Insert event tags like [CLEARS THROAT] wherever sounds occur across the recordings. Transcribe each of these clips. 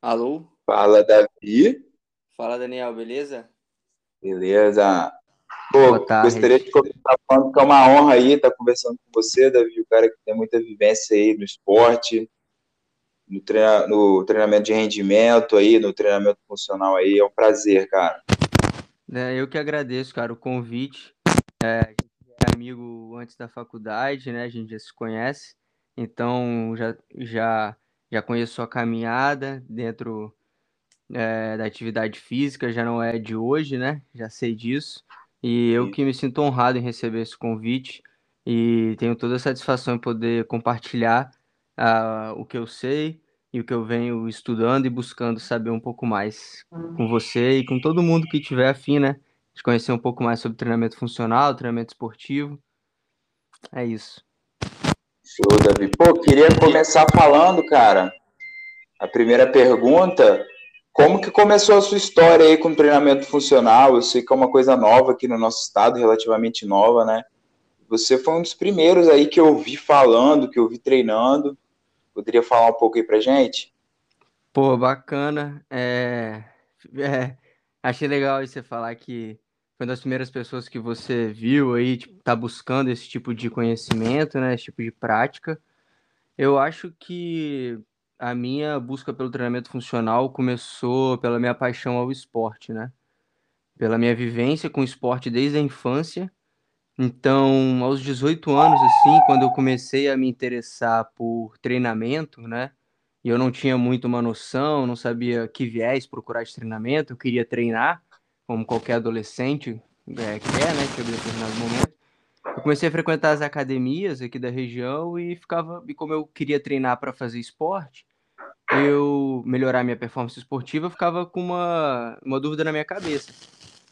Alô? Fala, Davi. Fala, Daniel, beleza? Beleza. Pô, gostaria de começar falando que é uma honra aí estar conversando com você, Davi, o cara que tem muita vivência aí no esporte, no, treina, no treinamento de rendimento aí, no treinamento funcional aí. É um prazer, cara. É, eu que agradeço, cara, o convite. É, a gente é amigo antes da faculdade, né? A gente já se conhece, então já, já, já conheço sua caminhada dentro é, da atividade física, já não é de hoje, né? Já sei disso. E eu que me sinto honrado em receber esse convite e tenho toda a satisfação em poder compartilhar ah, o que eu sei e o que eu venho estudando e buscando saber um pouco mais com você e com todo mundo que tiver afim, né? De conhecer um pouco mais sobre treinamento funcional, treinamento esportivo. É isso. Show, Davi. Pô, queria começar falando, cara. A primeira pergunta, como que começou a sua história aí com treinamento funcional? Eu sei que é uma coisa nova aqui no nosso estado, relativamente nova, né? Você foi um dos primeiros aí que eu vi falando, que eu vi treinando. Poderia falar um pouco aí pra gente? Pô, bacana. É, [LAUGHS] é, achei legal você falar que foi uma das primeiras pessoas que você viu aí, tipo, tá buscando esse tipo de conhecimento, né? Esse tipo de prática. Eu acho que a minha busca pelo treinamento funcional começou pela minha paixão ao esporte, né? Pela minha vivência com esporte desde a infância. Então, aos 18 anos, assim, quando eu comecei a me interessar por treinamento, né? E eu não tinha muito uma noção, não sabia que viés procurar de treinamento, eu queria treinar, como qualquer adolescente é, quer, né? Chega em determinado momento. Eu comecei a frequentar as academias aqui da região e ficava, e como eu queria treinar para fazer esporte, eu melhorar minha performance esportiva, eu ficava com uma, uma dúvida na minha cabeça.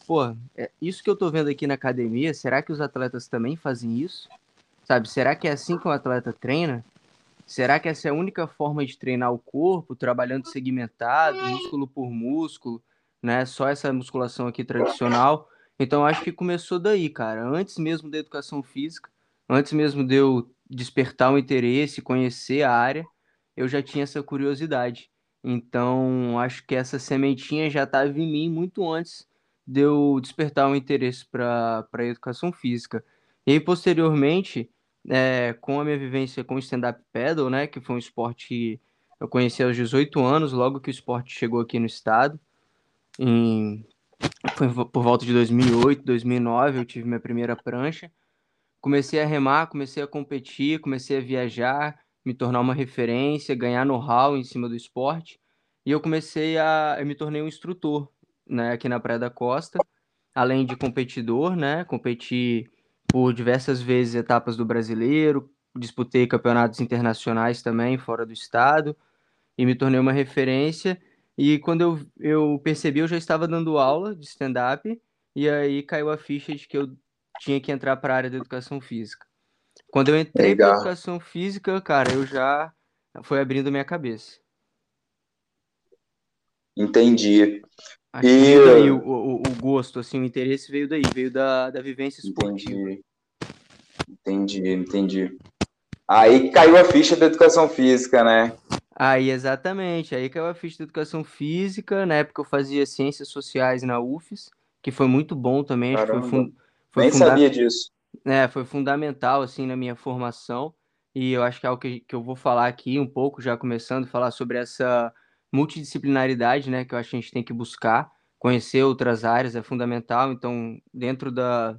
Pô, é, isso que eu tô vendo aqui na academia, será que os atletas também fazem isso? Sabe, será que é assim que o atleta treina? Será que essa é a única forma de treinar o corpo, trabalhando segmentado, músculo por músculo, né? Só essa musculação aqui tradicional. Então acho que começou daí, cara. Antes mesmo da educação física, antes mesmo de eu despertar o interesse, conhecer a área, eu já tinha essa curiosidade. Então, acho que essa sementinha já estava em mim muito antes de eu despertar o interesse para a educação física. E aí, posteriormente, é, com a minha vivência com stand-up paddle, né, que foi um esporte que eu conheci aos 18 anos, logo que o esporte chegou aqui no estado, em, foi por volta de 2008, 2009, eu tive minha primeira prancha. Comecei a remar, comecei a competir, comecei a viajar, me tornar uma referência, ganhar know-how em cima do esporte. E eu comecei a. Eu me tornei um instrutor, né, aqui na Praia da Costa, além de competidor, né? Competi por diversas vezes etapas do brasileiro, disputei campeonatos internacionais também, fora do estado, e me tornei uma referência. E quando eu, eu percebi, eu já estava dando aula de stand-up, e aí caiu a ficha de que eu tinha que entrar para a área da educação física. Quando eu entrei para educação física, cara, eu já foi abrindo minha cabeça. Entendi. Acho e... daí o, o, o, gosto, assim, o interesse veio daí, veio da, da vivência esportiva. Entendi. Entendi, entendi. Aí caiu a ficha da educação física, né? Aí, exatamente. Aí a ficha da educação física. Na época eu fazia ciências sociais na UFES, que foi muito bom também. Acho que foi, fun... foi Nem funda... sabia disso né, foi fundamental assim na minha formação e eu acho que é algo que, que eu vou falar aqui um pouco, já começando a falar sobre essa multidisciplinaridade, né, que eu acho que a gente tem que buscar, conhecer outras áreas é fundamental. Então, dentro da,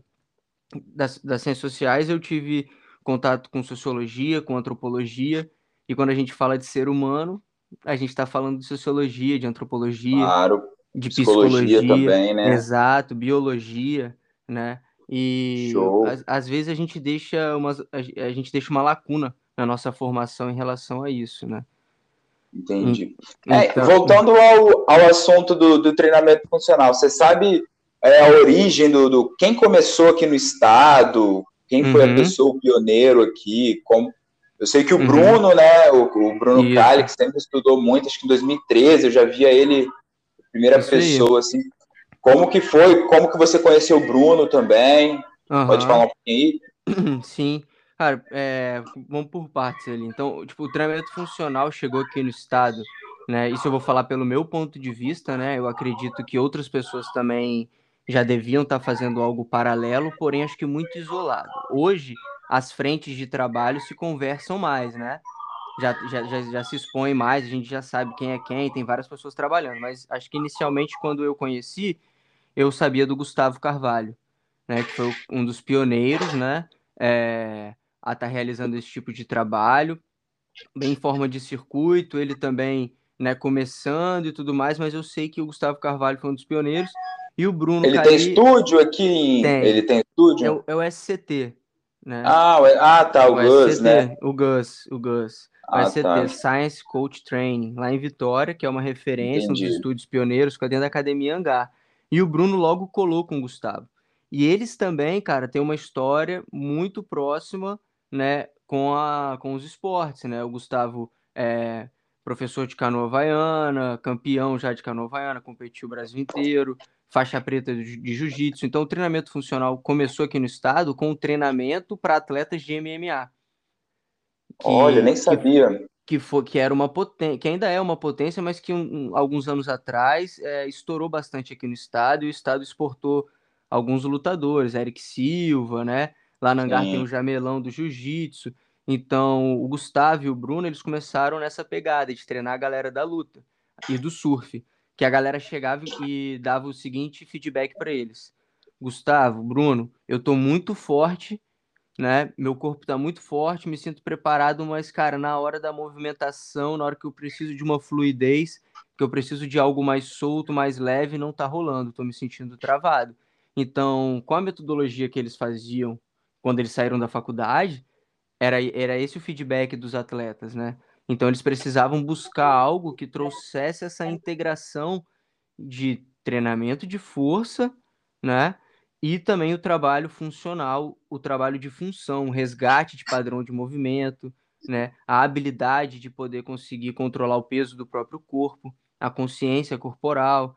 das, das ciências sociais, eu tive contato com sociologia, com antropologia, e quando a gente fala de ser humano, a gente está falando de sociologia, de antropologia, claro, de psicologia, psicologia também, né? Exato, biologia, né? E às, às, vezes a gente deixa uma, a, gente deixa uma lacuna na nossa formação em relação a isso, né? Entendi. É, então... voltando ao, ao assunto do, do treinamento funcional, você sabe é, a origem do, do, quem começou aqui no estado, quem foi uhum. a pessoa o pioneiro aqui, como eu sei que o uhum. Bruno, né, o, o Bruno Cali, que sempre estudou muito, acho que em 2013 eu já via ele primeira Isso pessoa aí. assim como que foi? Como que você conheceu o Bruno também? Uhum. Pode falar um pouquinho aí? [CLEARS THROAT] Sim. Cara, é, vamos por partes ali. Então, tipo, o treinamento funcional chegou aqui no estado né? Isso eu vou falar pelo meu ponto de vista, né? Eu acredito que outras pessoas também já deviam estar tá fazendo algo paralelo, porém acho que muito isolado. Hoje, as frentes de trabalho se conversam mais, né? Já, já, já, já, se expõe mais, a gente já sabe quem é quem, tem várias pessoas trabalhando, mas acho que inicialmente, quando eu conheci, eu sabia do Gustavo Carvalho, né? Que foi um dos pioneiros, né? É, a estar tá realizando esse tipo de trabalho, bem em forma de circuito, ele também, né, começando e tudo mais, mas eu sei que o Gustavo Carvalho foi um dos pioneiros, e o Bruno Ele Cari... tem estúdio aqui? Tem. Ele tem estúdio? É o, é o SCT, né? Ah, ah tá, o, o Gus, SCT, né? O Gus, o Gus. O ah, SCT, tá. Science Coach Training, lá em Vitória, que é uma referência, Entendi. um dos estúdios pioneiros, que é dentro da Academia Hangar. E o Bruno logo colou com o Gustavo. E eles também, cara, têm uma história muito próxima, né, com, a, com os esportes, né? O Gustavo é professor de canoa havaiana, campeão já de canoa havaiana, competiu o Brasil inteiro, faixa preta de, jiu-jitsu. Então, o treinamento funcional começou aqui no estado com o treinamento para atletas de MMA. Que, Olha, nem sabia. Que, foi, que era uma potência, que ainda é uma potência, mas que um, um, alguns anos atrás é, estourou bastante aqui no estado e o estado exportou alguns lutadores, Eric Silva, né? Lá na Angar tem o Jamelão do Jiu-Jitsu. Então, o Gustavo e o Bruno, eles começaram nessa pegada de treinar a galera da luta e do surf que a galera chegava e dava o seguinte feedback para eles: Gustavo, Bruno, eu tô muito forte, né? Meu corpo tá muito forte, me sinto preparado, mas cara, na hora da movimentação, na hora que eu preciso de uma fluidez, que eu preciso de algo mais solto, mais leve, não tá rolando, tô me sentindo travado. Então, com a metodologia que eles faziam quando eles saíram da faculdade, era, era esse o feedback dos atletas, né? Então eles precisavam buscar algo que trouxesse essa integração de treinamento de força, né? E também o trabalho funcional, o trabalho de função, o resgate de padrão de movimento, né? A habilidade de poder conseguir controlar o peso do próprio corpo, a consciência corporal,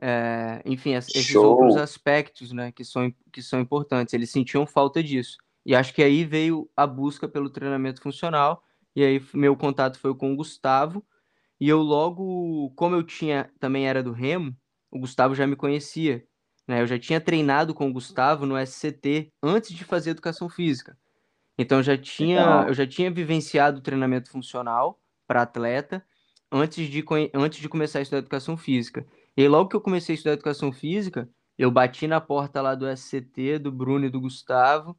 é, enfim, esses Show. outros aspectos, né? Que são, que são importantes. Eles sentiam falta disso. E acho que aí veio a busca pelo treinamento funcional e aí meu contato foi com o Gustavo. E eu logo, como eu tinha, também era do Remo, o Gustavo já me conhecia. Né? Eu já tinha treinado com o Gustavo no SCT antes de fazer educação física. Então eu já tinha, eu já tinha vivenciado o treinamento funcional para atleta antes de, antes de começar a estudar educação física. E aí, logo que eu comecei a estudar educação física, eu bati na porta lá do SCT, do Bruno e do Gustavo,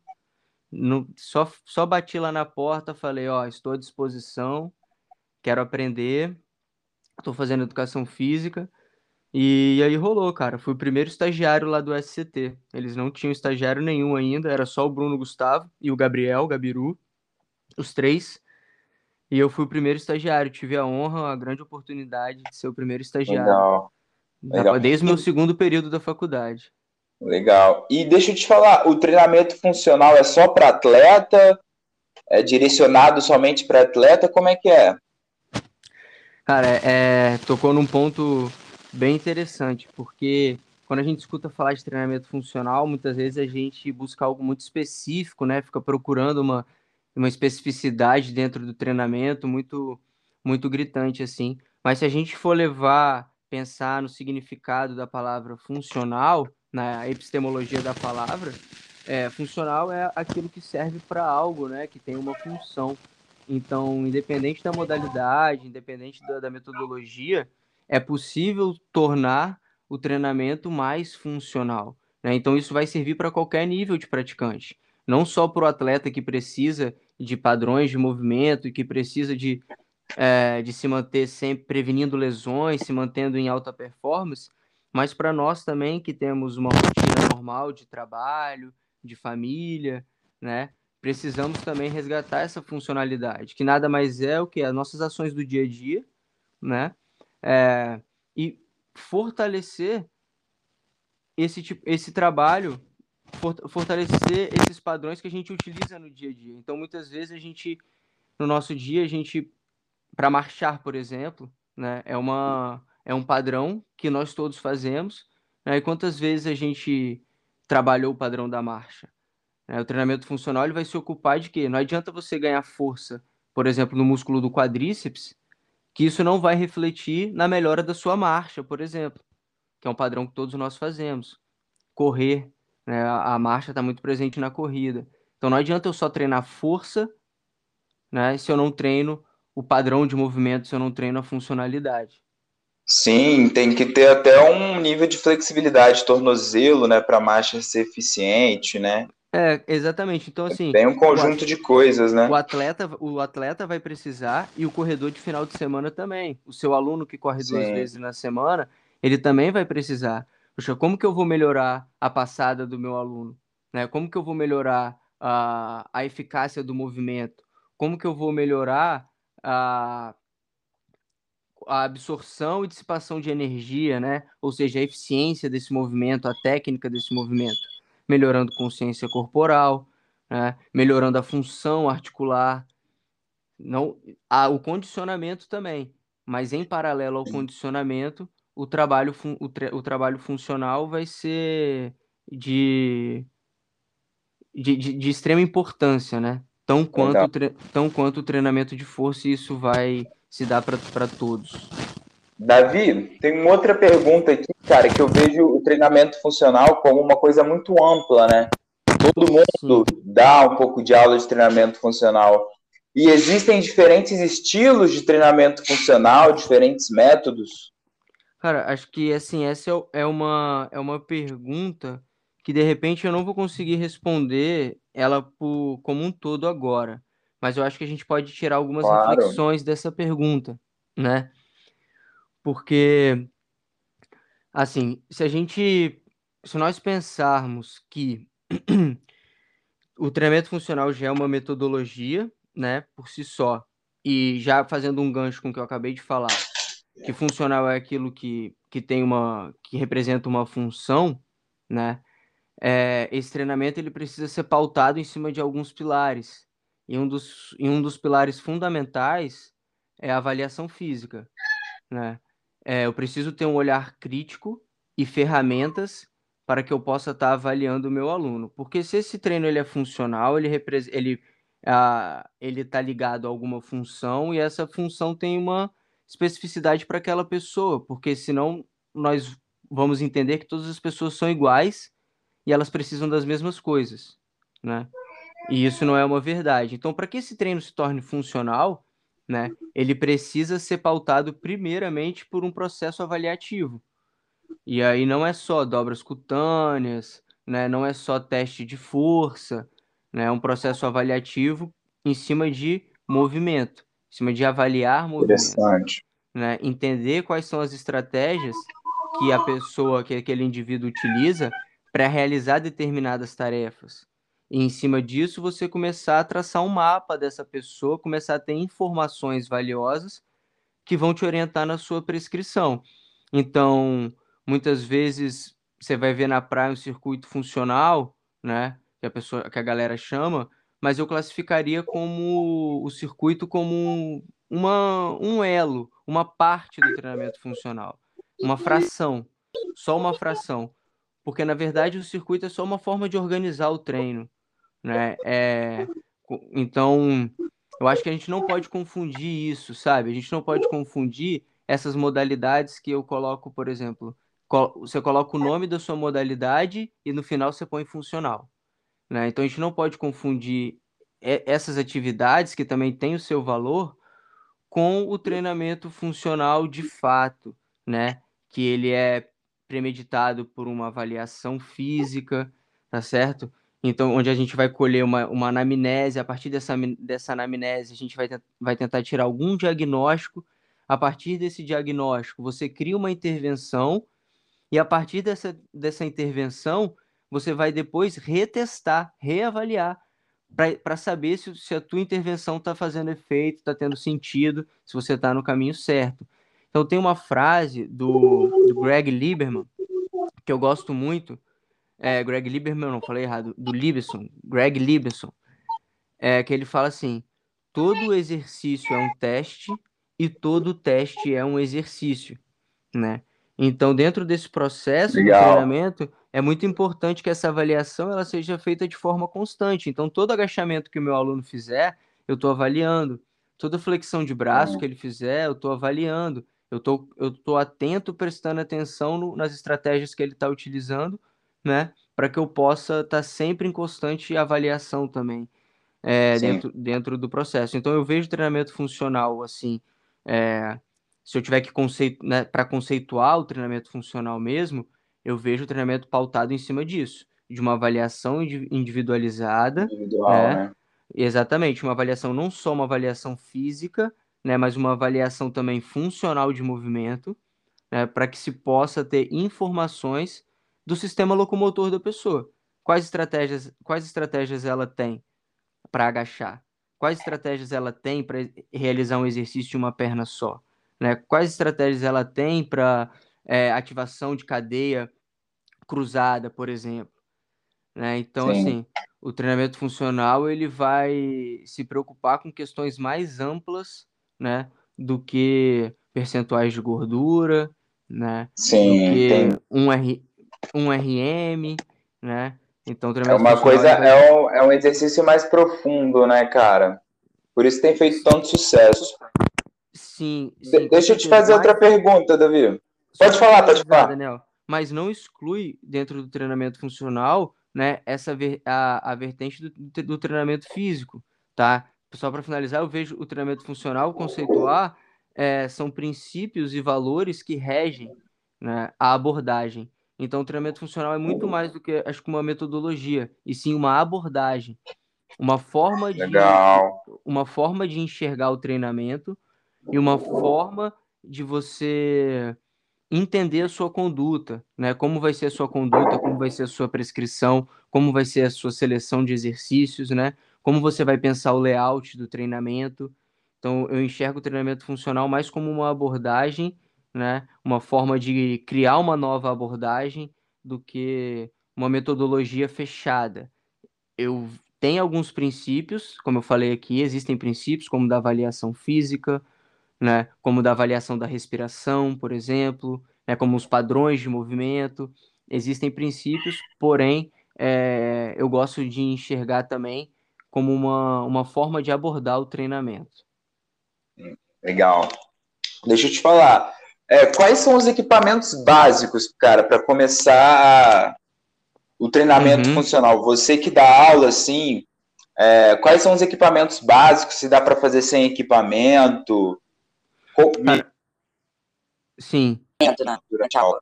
só, só bati lá na porta, falei, ó, estou à disposição, quero aprender, estou fazendo educação física. E, e aí rolou, cara. Fui o primeiro estagiário lá do SCT. Eles não tinham estagiário nenhum ainda, era só o Bruno Gustavo e o Gabriel, o Gabiru, os três. E eu fui o primeiro estagiário. Tive a honra, a grande oportunidade de ser o primeiro estagiário. Legal. Legal. Desde o meu segundo período da faculdade. Legal. E deixa eu te falar, o treinamento funcional é só para atleta? É direcionado somente para atleta? Como é que é? Cara, é, tocou num ponto bem interessante, porque quando a gente escuta falar de treinamento funcional, muitas vezes a gente busca algo muito específico, né? Fica procurando uma, uma especificidade dentro do treinamento muito, muito gritante, assim. Mas se a gente for levar, pensar no significado da palavra funcional, na epistemologia da palavra, é, funcional é aquilo que serve para algo, né, que tem uma função. Então, independente da modalidade, independente da, da metodologia, é possível tornar o treinamento mais funcional. Né? Então, isso vai servir para qualquer nível de praticante. Não só para o atleta que precisa de padrões de movimento e que precisa de, é, de se manter sempre prevenindo lesões, se mantendo em alta performance, mas para nós também que temos uma rotina normal de trabalho, de família, né? Precisamos também resgatar essa funcionalidade, que nada mais é o que as nossas ações do dia a dia, né? É, e fortalecer esse tipo, esse trabalho, fortalecer esses padrões que a gente utiliza no dia a dia. Então, muitas vezes a gente, no nosso dia, a gente, para marchar, por exemplo, né? É uma é um padrão que nós todos fazemos. Né? E quantas vezes a gente trabalhou o padrão da marcha? Né? O treinamento funcional ele vai se ocupar de quê? Não adianta você ganhar força, por exemplo, no músculo do quadríceps, que isso não vai refletir na melhora da sua marcha, por exemplo, que é um padrão que todos nós fazemos. Correr, né? a marcha está muito presente na corrida. Então não adianta eu só treinar força, né? Se eu não treino o padrão de movimento, se eu não treino a funcionalidade. Sim, tem que ter até um nível de flexibilidade, tornozelo, né, para a marcha ser eficiente, né? É, exatamente. Então, assim. Tem um conjunto de coisas, né? O atleta, o atleta vai precisar e o corredor de final de semana também. O seu aluno que corre Sim. duas vezes na semana, ele também vai precisar. Poxa, como que eu vou melhorar a passada do meu aluno? Né? Como que eu vou melhorar a, a eficácia do movimento? Como que eu vou melhorar a, a absorção e dissipação de energia, né? Ou seja, a eficiência desse movimento, a técnica desse movimento? melhorando consciência corporal, né? melhorando a função articular, não, a, o condicionamento também, mas em paralelo ao condicionamento, o trabalho, o, o trabalho funcional vai ser de, de, de, de extrema importância, né? Tão quanto, tão quanto o treinamento de força, e isso vai se dar para todos. Davi, tem uma outra pergunta aqui, cara, que eu vejo o treinamento funcional como uma coisa muito ampla, né? Todo mundo Sim. dá um pouco de aula de treinamento funcional. E existem diferentes estilos de treinamento funcional, diferentes métodos? Cara, acho que assim, essa é, é uma, é uma pergunta que de repente eu não vou conseguir responder ela por, como um todo agora. Mas eu acho que a gente pode tirar algumas claro. reflexões dessa pergunta, né? Porque, assim, se a gente, se nós pensarmos que [CLEARS THROAT] o treinamento funcional já é uma metodologia, né, por si só, e já fazendo um gancho com o que eu acabei de falar, que funcional é aquilo que, que tem uma, que representa uma função, né, é, esse treinamento ele precisa ser pautado em cima de alguns pilares. E um dos, e um dos pilares fundamentais é a avaliação física, né? É, eu preciso ter um olhar crítico e ferramentas para que eu possa estar tá avaliando o meu aluno. Porque se esse treino ele é funcional, ele ele ah, ele está ligado a alguma função e essa função tem uma especificidade para aquela pessoa, porque senão nós vamos entender que todas as pessoas são iguais e elas precisam das mesmas coisas, né? E isso não é uma verdade. Então, para que esse treino se torne funcional, né, ele precisa ser pautado primeiramente por um processo avaliativo. E aí não é só dobras cutâneas, né, não é só teste de força, né, é um processo avaliativo em cima de movimento, em cima de avaliar movimento. Né, entender quais são as estratégias que a pessoa, que aquele indivíduo utiliza para realizar determinadas tarefas. E em cima disso, você começar a traçar um mapa dessa pessoa, começar a ter informações valiosas que vão te orientar na sua prescrição. Então, muitas vezes você vai ver na praia um circuito funcional, né, que a pessoa, que a galera chama, mas eu classificaria como o circuito como um, uma, um elo, uma parte do treinamento funcional, uma fração, só uma fração, porque na verdade o circuito é só uma forma de organizar o treino né? É, então, eu acho que a gente não pode confundir isso, sabe? A gente não pode confundir essas modalidades que eu coloco, por exemplo, você coloca o nome da sua modalidade e no final você põe funcional, né? Então a gente não pode confundir essas atividades que também têm o seu valor com o treinamento funcional de fato, né? Que ele é premeditado por uma avaliação física, tá certo? Então, onde a gente vai colher uma, uma anamnese, a partir dessa, dessa anamnese, a gente vai, vai tentar tirar algum diagnóstico. A partir desse diagnóstico, você cria uma intervenção, e a partir dessa, dessa intervenção, você vai depois retestar, reavaliar, para saber se, se a tua intervenção está fazendo efeito, está tendo sentido, se você está no caminho certo. Então, tem uma frase do, do Greg Lieberman, que eu gosto muito, é, Greg Lieberman, não falei errado, do Liberson, Greg Liberson, é, que ele fala assim: todo exercício é um teste e todo teste é um exercício, né? Então, dentro desse processo Legal. de treinamento, é muito importante que essa avaliação ela seja feita de forma constante. Então, todo agachamento que o meu aluno fizer, eu estou avaliando. toda flexão de braço que ele fizer, eu estou avaliando, eu tô, eu tô atento, prestando atenção no, nas estratégias que ele está utilizando, né? Para que eu possa estar tá sempre em constante avaliação também é, dentro, dentro do processo. Então eu vejo treinamento funcional assim. É, se eu tiver que conceitu né, para conceituar o treinamento funcional mesmo, eu vejo o treinamento pautado em cima disso, de uma avaliação individualizada, Individual, né? né? Exatamente, uma avaliação não só uma avaliação física, né, mas uma avaliação também funcional de movimento, né, para que se possa ter informações do sistema locomotor da pessoa. Quais estratégias, quais estratégias ela tem para agachar? Quais estratégias ela tem para realizar um exercício de uma perna só? Né? Quais estratégias ela tem para é, ativação de cadeia cruzada, por exemplo? Né? Então, Sim. assim, o treinamento funcional ele vai se preocupar com questões mais amplas, né, do que percentuais de gordura, né, Sim, do que um, R, um RM, né, então é uma coisa, é, um, é um exercício mais profundo, né, cara, por isso tem feito tanto sucesso. Sim, sim De deixa eu te fazer mais... outra pergunta, Davi. Pode falar, pode falar. Daniel, mas não exclui dentro do treinamento funcional né, essa ver, a, a vertente do, do treinamento físico, tá? Só para finalizar, eu vejo o treinamento funcional conceituar é, são princípios e valores que regem né, a abordagem. Então, o treinamento funcional é muito mais do que acho que uma metodologia, e sim uma abordagem, uma forma de Legal. uma forma de enxergar o treinamento e uma forma de você entender a sua conduta, né? Como vai ser a sua conduta, como vai ser a sua prescrição, como vai ser a sua seleção de exercícios, né? Como você vai pensar o layout do treinamento. Então, eu enxergo o treinamento funcional mais como uma abordagem, né? Uma forma de criar uma nova abordagem do que uma metodologia fechada. Eu tenho alguns princípios, como eu falei aqui, existem princípios como da avaliação física, né? Como da avaliação da respiração, por exemplo, né? Como os padrões de movimento. Existem princípios, porém, é, eu gosto de enxergar também como uma, uma forma de abordar o treinamento. Legal. Deixa eu te falar. É, quais são os equipamentos básicos, cara, para começar o treinamento uhum. funcional? Você que dá aula, assim, é, quais são os equipamentos básicos? Se dá para fazer sem equipamento? Cara, sim. Durante a aula.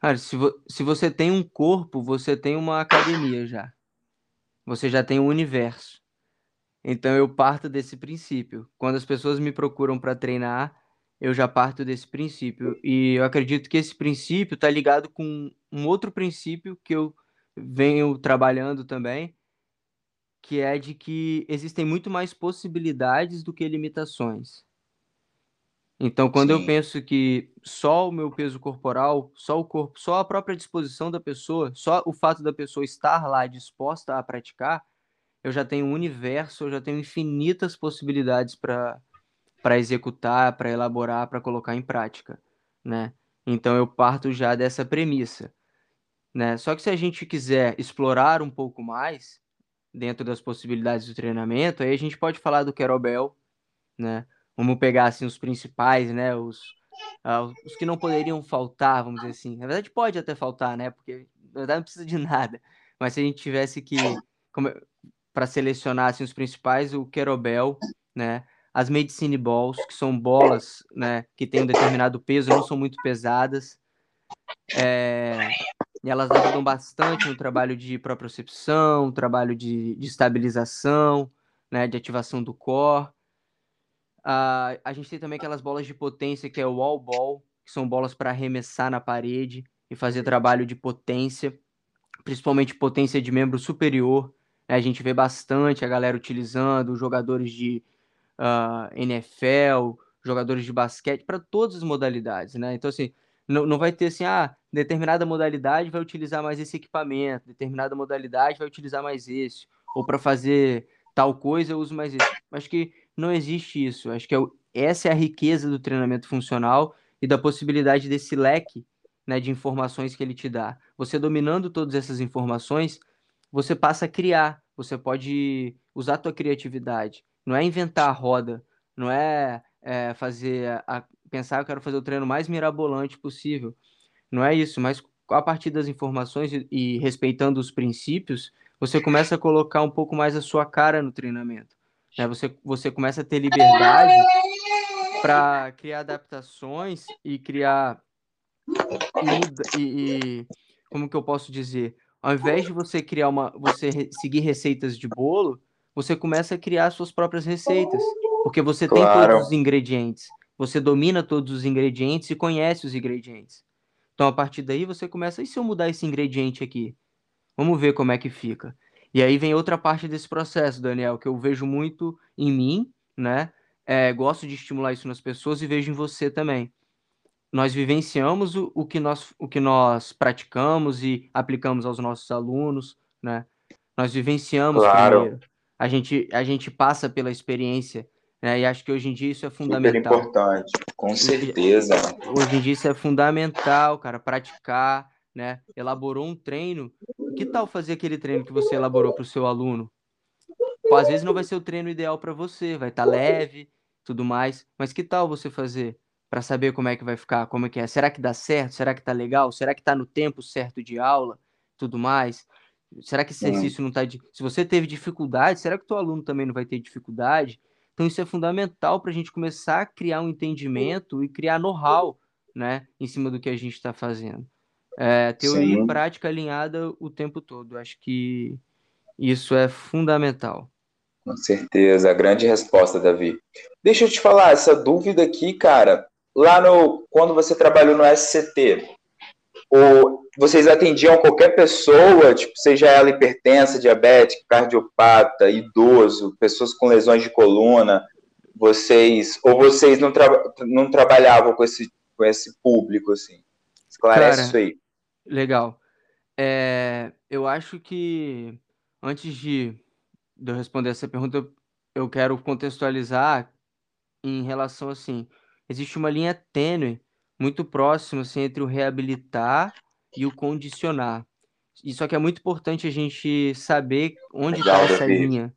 Cara, se, vo se você tem um corpo, você tem uma academia já. Você já tem um universo. Então eu parto desse princípio. Quando as pessoas me procuram para treinar, eu já parto desse princípio. E eu acredito que esse princípio está ligado com um outro princípio que eu venho trabalhando também, que é de que existem muito mais possibilidades do que limitações. Então, quando Sim. eu penso que só o meu peso corporal, só o corpo, só a própria disposição da pessoa, só o fato da pessoa estar lá disposta a praticar, eu já tenho um universo, eu já tenho infinitas possibilidades para para executar, para elaborar, para colocar em prática, né? Então eu parto já dessa premissa, né? Só que se a gente quiser explorar um pouco mais dentro das possibilidades do treinamento, aí a gente pode falar do kettlebell, né? Vamos pegar assim os principais, né? Os, uh, os que não poderiam faltar, vamos dizer assim. Na verdade, pode até faltar, né? Porque na verdade não precisa de [LAUGHS] nada. Mas se a gente tivesse que para selecionar assim, os principais, o kettlebell, né? As medicine balls, que são bolas, né? Que têm um determinado peso, não são muito pesadas. É, e elas ajudam bastante no trabalho de propriocepção, trabalho de, de estabilização, né? De ativação do core. Uh, a gente tem também aquelas bolas de potência, que é o wall ball, que são bolas para arremessar na parede e fazer trabalho de potência, principalmente potência de membro superior. Né? A gente vê bastante a galera utilizando, jogadores de uh, ah, NFL, jogadores de basquete, para todas as modalidades, né? Então, assim, não, não vai ter assim, ah, determinada modalidade vai utilizar mais esse equipamento, determinada modalidade vai utilizar mais esse, ou para fazer tal coisa eu uso mais esse. Acho que não existe isso. Acho que é, essa é a riqueza do treinamento funcional e da possibilidade desse leque né, de informações que ele te dá. Você dominando todas essas informações, você passa a criar, você pode usar a tua criatividade. Não é inventar a roda, não é, é fazer a, pensar, eu quero fazer o treino mais mirabolante possível. Não é isso, mas a partir das informações e, e respeitando os princípios, você começa a colocar um pouco mais a sua cara no treinamento. Né? Você, você começa a ter liberdade para criar adaptações e criar e, e, como que eu posso dizer ao invés de você criar uma você seguir receitas de bolo você começa a criar suas próprias receitas porque você claro. tem todos os ingredientes você domina todos os ingredientes e conhece os ingredientes então a partir daí você começa e se eu mudar esse ingrediente aqui vamos ver como é que fica e aí vem outra parte desse processo Daniel que eu vejo muito em mim né é, gosto de estimular isso nas pessoas e vejo em você também. Nós vivenciamos o, o, que, nós, o que nós praticamos e aplicamos aos nossos alunos, né? Nós vivenciamos claro. primeiro. A gente, a gente passa pela experiência, né? E acho que hoje em dia isso é fundamental. Super importante, com certeza. Hoje em dia isso é fundamental, cara, praticar, né? Elaborou um treino. Que tal fazer aquele treino que você elaborou para o seu aluno? Pô, às vezes não vai ser o treino ideal para você, vai estar tá leve, tudo mais. Mas que tal você fazer para saber como é que vai ficar, como é que é? Será que dá certo? Será que tá legal? Será que tá no tempo certo de aula? Tudo mais? Será que esse exercício não tá de... Se você teve dificuldade, será que o teu aluno também não vai ter dificuldade? Então isso é fundamental para a gente começar a criar um entendimento e criar know-how, né, em cima do que a gente está fazendo. É, teoria Sim. e prática alinhada o tempo todo. Acho que isso é fundamental. Com certeza, grande resposta, Davi. Deixa eu te falar, essa dúvida aqui, cara, lá no quando você trabalhou no SCT, ou vocês atendiam qualquer pessoa, tipo, seja ela hipertensa, diabética, cardiopata, idoso, pessoas com lesões de coluna, vocês ou vocês não, tra não trabalhavam com esse com esse público assim? Esclarece Cara, isso aí. Legal. É, eu acho que antes de de eu responder essa pergunta, eu quero contextualizar em relação assim, existe uma linha tênue muito próxima assim, entre o reabilitar e o condicionar. Isso aqui é muito importante a gente saber onde está essa linha,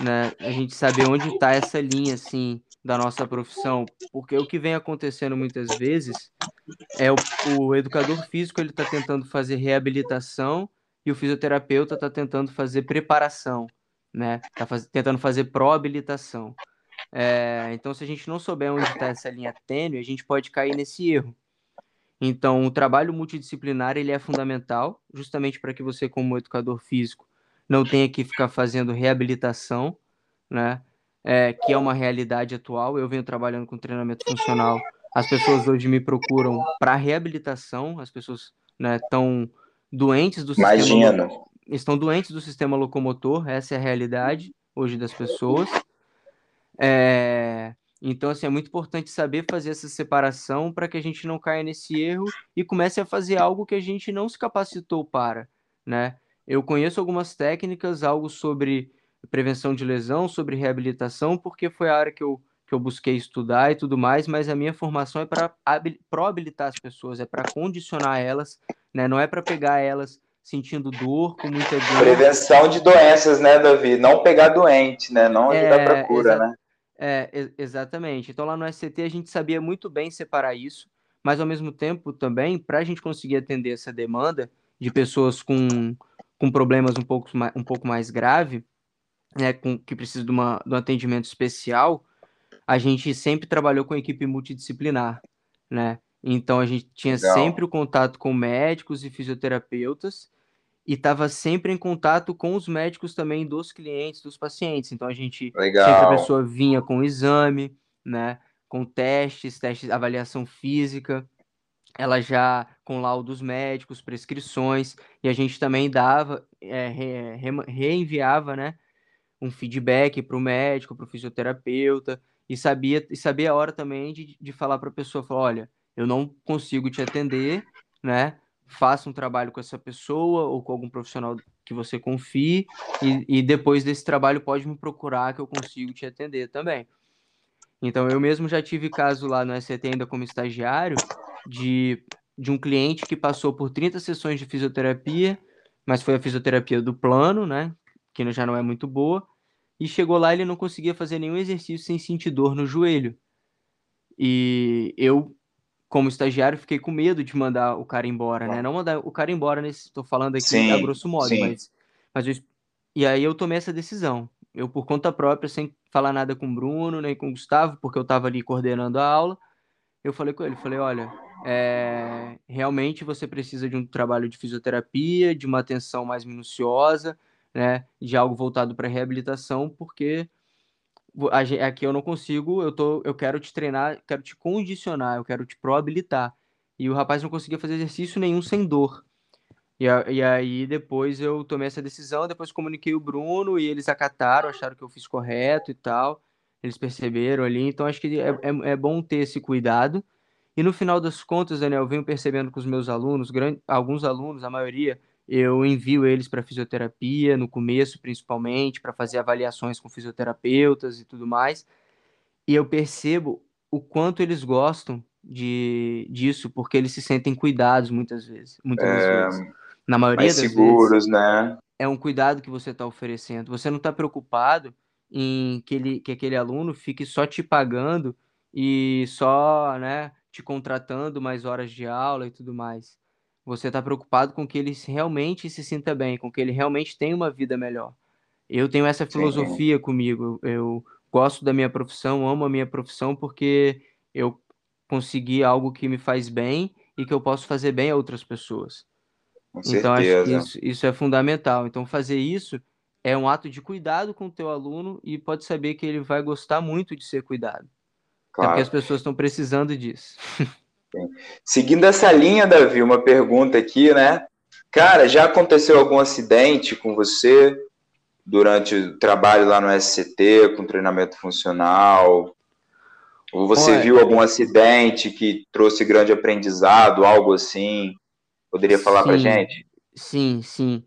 né? A gente saber onde está essa linha assim da nossa profissão, porque o que vem acontecendo muitas vezes é o, o educador físico ele está tentando fazer reabilitação e o fisioterapeuta está tentando fazer preparação né? Tá faz... tentando fazer pró-habilitação. É... Então, se a gente não souber onde está essa linha tênue, a gente pode cair nesse erro. Então, o trabalho multidisciplinar ele é fundamental, justamente para que você, como educador físico, não tenha que ficar fazendo reabilitação, né? É, que é uma realidade atual. Eu venho trabalhando com treinamento funcional. As pessoas hoje me procuram para reabilitação. As pessoas estão né, doentes do Imagina. sistema estão doentes do sistema locomotor, essa é a realidade hoje das pessoas. É, então, assim, é muito importante saber fazer essa separação para que a gente não caia nesse erro e comece a fazer algo que a gente não se capacitou para, né? Eu conheço algumas técnicas, algo sobre prevenção de lesão, sobre reabilitação, porque foi a área que eu, que eu busquei estudar e tudo mais, mas a minha formação é para habilitar as pessoas, é para condicionar elas, né? Não é para pegar elas sentindo dor, com muita dor. Prevenção de doenças, né, Davi? Não pegar doente, né? Não ajudar é, para cura, né? É, exatamente. Então lá no SCT a gente sabia muito bem separar isso, mas ao mesmo tempo também, para a gente conseguir atender essa demanda de pessoas com, com problemas um pouco, um pouco mais grave, né, com, que precisam de, uma, de um atendimento especial, a gente sempre trabalhou com equipe multidisciplinar, né? Então a gente tinha Legal. sempre o contato com médicos e fisioterapeutas e estava sempre em contato com os médicos também dos clientes, dos pacientes. Então a gente Legal. sempre a pessoa vinha com exame, né, com testes, testes, avaliação física, ela já com laudos médicos, prescrições, e a gente também dava, é, re, re, reenviava, né, um feedback para o médico, para o fisioterapeuta, e sabia, e sabia a hora também de, de falar para a pessoa, falar, olha, eu não consigo te atender, né? Faça um trabalho com essa pessoa ou com algum profissional que você confie e, e depois desse trabalho pode me procurar que eu consigo te atender também. Então eu mesmo já tive caso lá no SCT ainda como estagiário de, de um cliente que passou por 30 sessões de fisioterapia, mas foi a fisioterapia do plano, né, que já não é muito boa, E chegou lá, ele não conseguia fazer nenhum exercício sem sentir dor no joelho. E eu, como estagiário, fiquei com medo de mandar o cara embora, né? Não mandar o cara embora, nesse, tô falando aqui sim, a grosso modo, sim. mas, mas eu, e aí eu tomei essa decisão. Eu, por conta própria, sem falar nada com o Bruno, nem com o Gustavo, porque eu estava ali coordenando a aula, eu falei com ele, falei, olha, é, realmente você precisa de um trabalho de fisioterapia, de uma atenção mais minuciosa, né, de algo voltado para reabilitação, porque aqui eu não consigo, eu tô, eu quero te treinar, quero te condicionar, eu quero te proabilitar. E o rapaz não conseguia fazer exercício nenhum sem dor. E, e aí depois eu tomei essa decisão, depois comuniquei o Bruno e eles acataram, acharam que eu fiz correto e tal. Eles perceberam ali, então acho que é, é, é bom ter esse cuidado. E no final das contas, Daniel, eu venho percebendo que os meus alunos, grande, alguns alunos, a maioria, eu envio eles para fisioterapia, no começo principalmente, para fazer avaliações com fisioterapeutas e tudo mais. E eu percebo o quanto eles gostam de, disso, porque eles se sentem cuidados muitas vezes. Muitas é... vezes na maioria das seguros, vezes, né? É um cuidado que você está oferecendo. Você não está preocupado em que, ele, que aquele aluno fique só te pagando e só, né, te contratando mais horas de aula e tudo mais. Você está preocupado com que ele realmente se sinta bem, com que ele realmente tenha uma vida melhor. Eu tenho essa filosofia Sim. comigo. Eu gosto da minha profissão, amo a minha profissão porque eu consegui algo que me faz bem e que eu posso fazer bem a outras pessoas. Com então, acho que isso, isso é fundamental. Então, fazer isso é um ato de cuidado com o teu aluno e pode saber que ele vai gostar muito de ser cuidado. Claro. porque as pessoas estão precisando disso. [LAUGHS] Seguindo essa linha, Davi, uma pergunta aqui, né? Cara, já aconteceu algum acidente com você durante o trabalho lá no SCT, com treinamento funcional? Ou você Olha, viu algum acidente que trouxe grande aprendizado, algo assim? Poderia falar para gente? Sim, sim.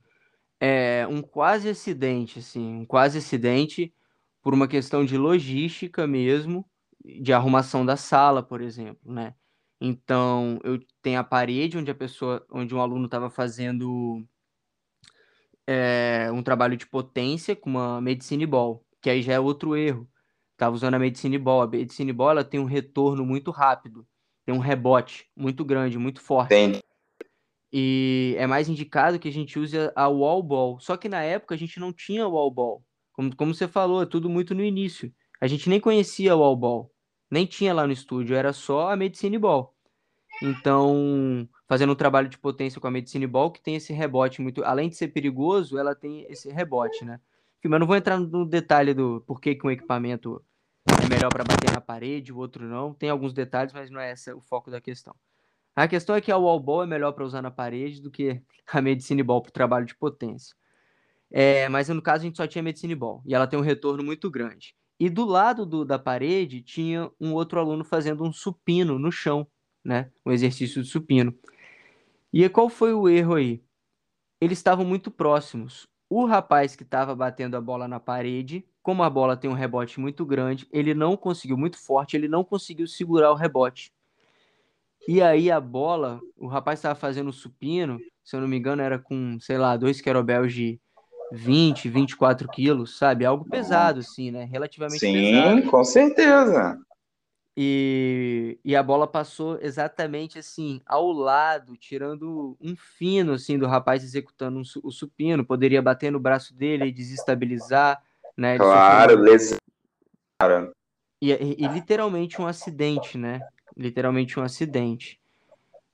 É um quase acidente, assim, um quase acidente por uma questão de logística mesmo, de arrumação da sala, por exemplo, né? Então, eu tenho a parede onde a pessoa, onde um aluno estava fazendo é, um trabalho de potência com uma medicine ball, que aí já é outro erro. Estava usando a medicine ball. A medicine ball ela tem um retorno muito rápido, tem um rebote muito grande, muito forte. Entendi. E é mais indicado que a gente use a wall ball. Só que na época a gente não tinha wall ball. Como, como você falou, é tudo muito no início. A gente nem conhecia o wall ball. Nem tinha lá no estúdio, era só a medicine ball. Então, fazendo um trabalho de potência com a medicine ball, que tem esse rebote muito. Além de ser perigoso, ela tem esse rebote, né? Mas não vou entrar no detalhe do porquê que um equipamento é melhor para bater na parede, o outro não. Tem alguns detalhes, mas não é esse o foco da questão. A questão é que a wall ball é melhor para usar na parede do que [LAUGHS] a medicine ball para o trabalho de potência. É, mas no caso a gente só tinha medicine ball e ela tem um retorno muito grande. E do lado do, da parede tinha um outro aluno fazendo um supino no chão, né? Um exercício de supino. E qual foi o erro aí? Eles estavam muito próximos. O rapaz que estava batendo a bola na parede, como a bola tem um rebote muito grande, ele não conseguiu, muito forte, ele não conseguiu segurar o rebote. E aí a bola, o rapaz estava fazendo supino, se eu não me engano, era com, sei lá, dois kettlebells de 20, 24 quilos, sabe? Algo pesado, assim, né? Relativamente Sim, pesado. Sim, com certeza. E, e a bola passou exatamente assim, ao lado, tirando um fino, assim, do rapaz executando um, o supino. Poderia bater no braço dele e desestabilizar, né? Ele claro, lesão. E, e, e literalmente um acidente, né? literalmente um acidente.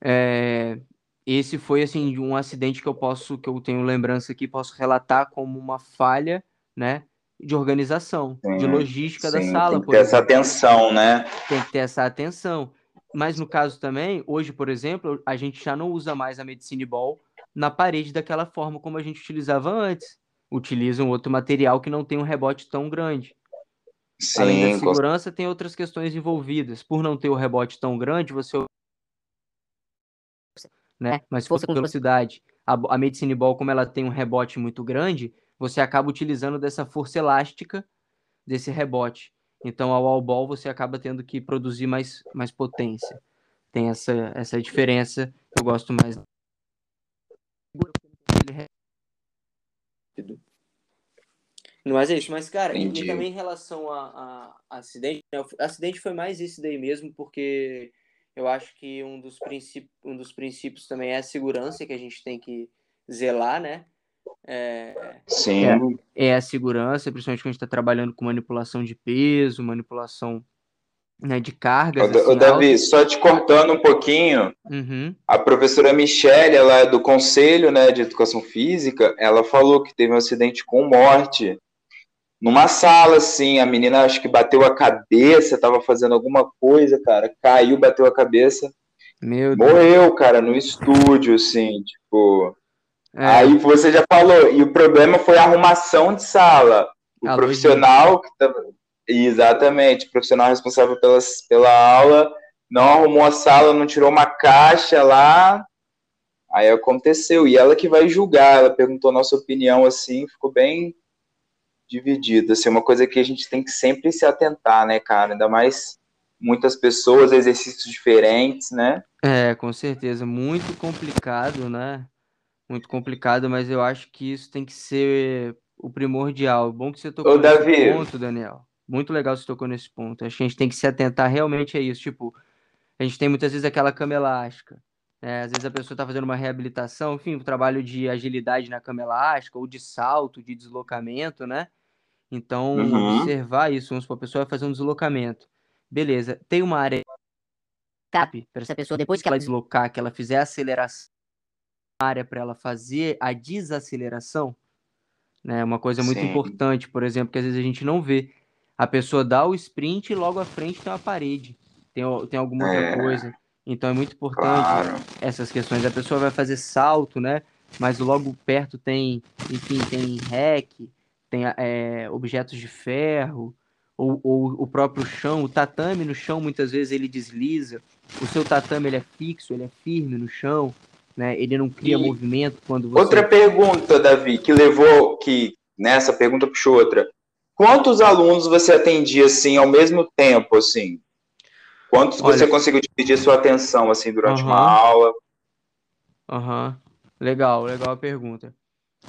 É, esse foi assim um acidente que eu posso, que eu tenho lembrança aqui, posso relatar como uma falha, né, de organização, sim, de logística sim, da sala. Tem que ter exemplo. essa atenção, né? Tem que ter essa atenção. Mas no caso também, hoje, por exemplo, a gente já não usa mais a medicine ball na parede daquela forma como a gente utilizava antes. Utiliza um outro material que não tem um rebote tão grande. Sim, Além da segurança, tem outras questões envolvidas. Por não ter o rebote tão grande, você. Né? Mas se fosse com velocidade, a, a Medicine Ball, como ela tem um rebote muito grande, você acaba utilizando dessa força elástica desse rebote. Então, ao All Ball, você acaba tendo que produzir mais, mais potência. Tem essa, essa diferença. Eu gosto mais. Mas é isso, mas, cara, e, e, também em relação a, a, acidente, né? o acidente foi mais esse daí mesmo, porque eu acho que um dos, princípios, um dos princípios também é a segurança que a gente tem que zelar, né? É, Sim. É, é a segurança, principalmente quando a gente está trabalhando com manipulação de peso, manipulação né, de cargas. Ô, assim, Davi, altas. só te cortando um pouquinho, uhum. a professora Michelle, ela é do Conselho né, de Educação Física, ela falou que teve um acidente com morte numa sala, assim, a menina acho que bateu a cabeça, tava fazendo alguma coisa, cara, caiu, bateu a cabeça, Meu morreu, Deus. cara, no estúdio, assim, tipo... É. Aí você já falou, e o problema foi a arrumação de sala. O a profissional que tava, Exatamente, o profissional responsável pelas, pela aula não arrumou a sala, não tirou uma caixa lá, aí aconteceu. E ela que vai julgar, ela perguntou nossa opinião assim, ficou bem dividida. Assim, uma coisa que a gente tem que sempre se atentar, né, cara? Ainda mais muitas pessoas, exercícios diferentes, né? É, com certeza, muito complicado, né? Muito complicado, mas eu acho que isso tem que ser o primordial. Bom que você tocou Ô, Davi, ponto, Daniel. Muito legal você tocou nesse ponto. Acho que a gente tem que se atentar realmente a isso. Tipo, a gente tem muitas vezes aquela cama elástica. Né? Às vezes a pessoa está fazendo uma reabilitação, enfim, um trabalho de agilidade na cama elástica, ou de salto, de deslocamento, né? Então, uhum. observar isso. Vamos supor, a pessoa vai fazer um deslocamento. Beleza, tem uma área cap para essa pessoa, depois que ela deslocar, que ela fizer a aceleração, área para ela fazer a desaceleração, né? Uma coisa muito Sim. importante, por exemplo, que às vezes a gente não vê a pessoa dá o sprint e logo à frente tem uma parede, tem, tem alguma é, outra coisa. Então é muito importante claro. essas questões. A pessoa vai fazer salto, né? Mas logo perto tem, enfim, tem rec, tem é, objetos de ferro, ou, ou, o próprio chão, o tatame no chão muitas vezes ele desliza. O seu tatame ele é fixo, ele é firme no chão, né? Ele não cria e movimento quando você. Outra pergunta, Davi, que levou que nessa pergunta puxou outra. Quantos alunos você atendia assim ao mesmo tempo, assim? Quantos Olha, você conseguiu dividir sua atenção assim durante uma aula? Aham. Uhum. Legal, legal a pergunta.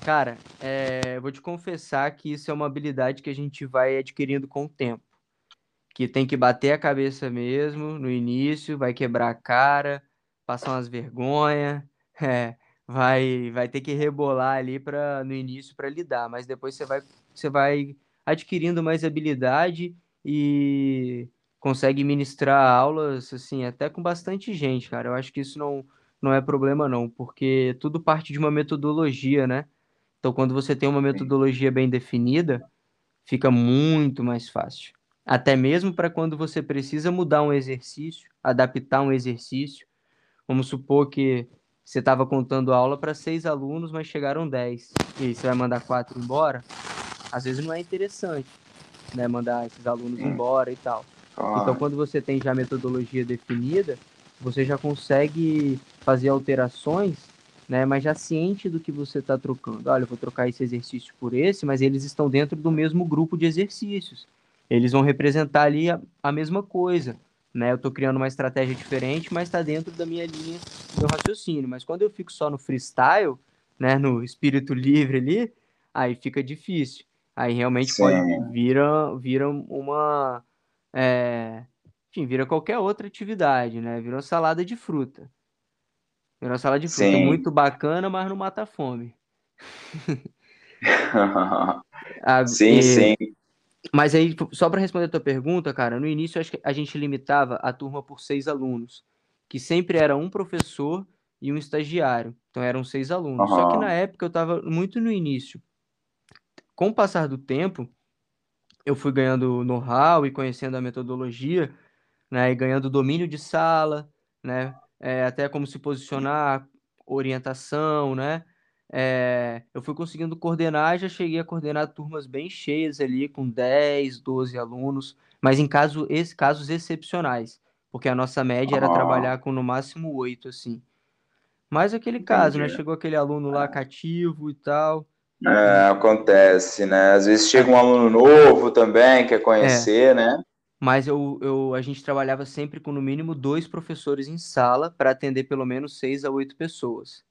Cara, é, vou te confessar que isso é uma habilidade que a gente vai adquirindo com o tempo. Que tem que bater a cabeça mesmo no início, vai quebrar a cara, passar umas vergonhas, [LAUGHS] é, vai, vai ter que rebolar ali para no início para lidar, mas depois você vai, você vai adquirindo mais habilidade e consegue ministrar aulas, assim, até com bastante gente, cara. Eu acho que isso não, não é problema, não, porque tudo parte de uma metodologia, né? Então, quando você tem uma metodologia bem definida, fica muito mais fácil. Até mesmo para quando você precisa mudar um exercício, adaptar um exercício. Vamos supor que você estava contando aula para seis alunos, mas chegaram dez. E aí você vai mandar quatro embora? às vezes não é interessante, né, mandar esses alunos hum. embora e tal. Ah. Então, quando você tem já a metodologia definida, você já consegue fazer alterações, né, mas já ciente do que você está trocando. Olha, eu vou trocar esse exercício por esse, mas eles estão dentro do mesmo grupo de exercícios. Eles vão representar ali a, a mesma coisa. Né? Eu estou criando uma estratégia diferente, mas está dentro da minha linha, do meu raciocínio. Mas quando eu fico só no freestyle, né, no espírito livre ali, aí fica difícil. Aí realmente Sim. pode vira, vira uma. É, enfim, vira qualquer outra atividade, né? Vira uma salada de fruta. Vira uma salada de fruta Sim. muito bacana, mas não mata a fome. a, [LAUGHS] sim, e, sim. Mas aí, só para responder a tua pergunta, cara, no início acho que a gente limitava a turma por seis alunos, que sempre era um professor e um estagiário. Então eram seis alunos. Uhum. Só que na época eu estava muito no início com o passar do tempo, eu fui ganhando know-how e conhecendo a metodologia, né, e ganhando domínio de sala, né, é, até como se posicionar, orientação, né, é, eu fui conseguindo coordenar, já cheguei a coordenar turmas bem cheias ali, com 10, 12 alunos, mas em caso, casos excepcionais, porque a nossa média era trabalhar com no máximo 8, assim. Mas aquele Entendi. caso, né, chegou aquele aluno lá cativo e tal, é, acontece, né? Às vezes chega um aluno novo também, quer conhecer, é. né? Mas eu, eu, a gente trabalhava sempre com no mínimo dois professores em sala para atender pelo menos seis a oito pessoas.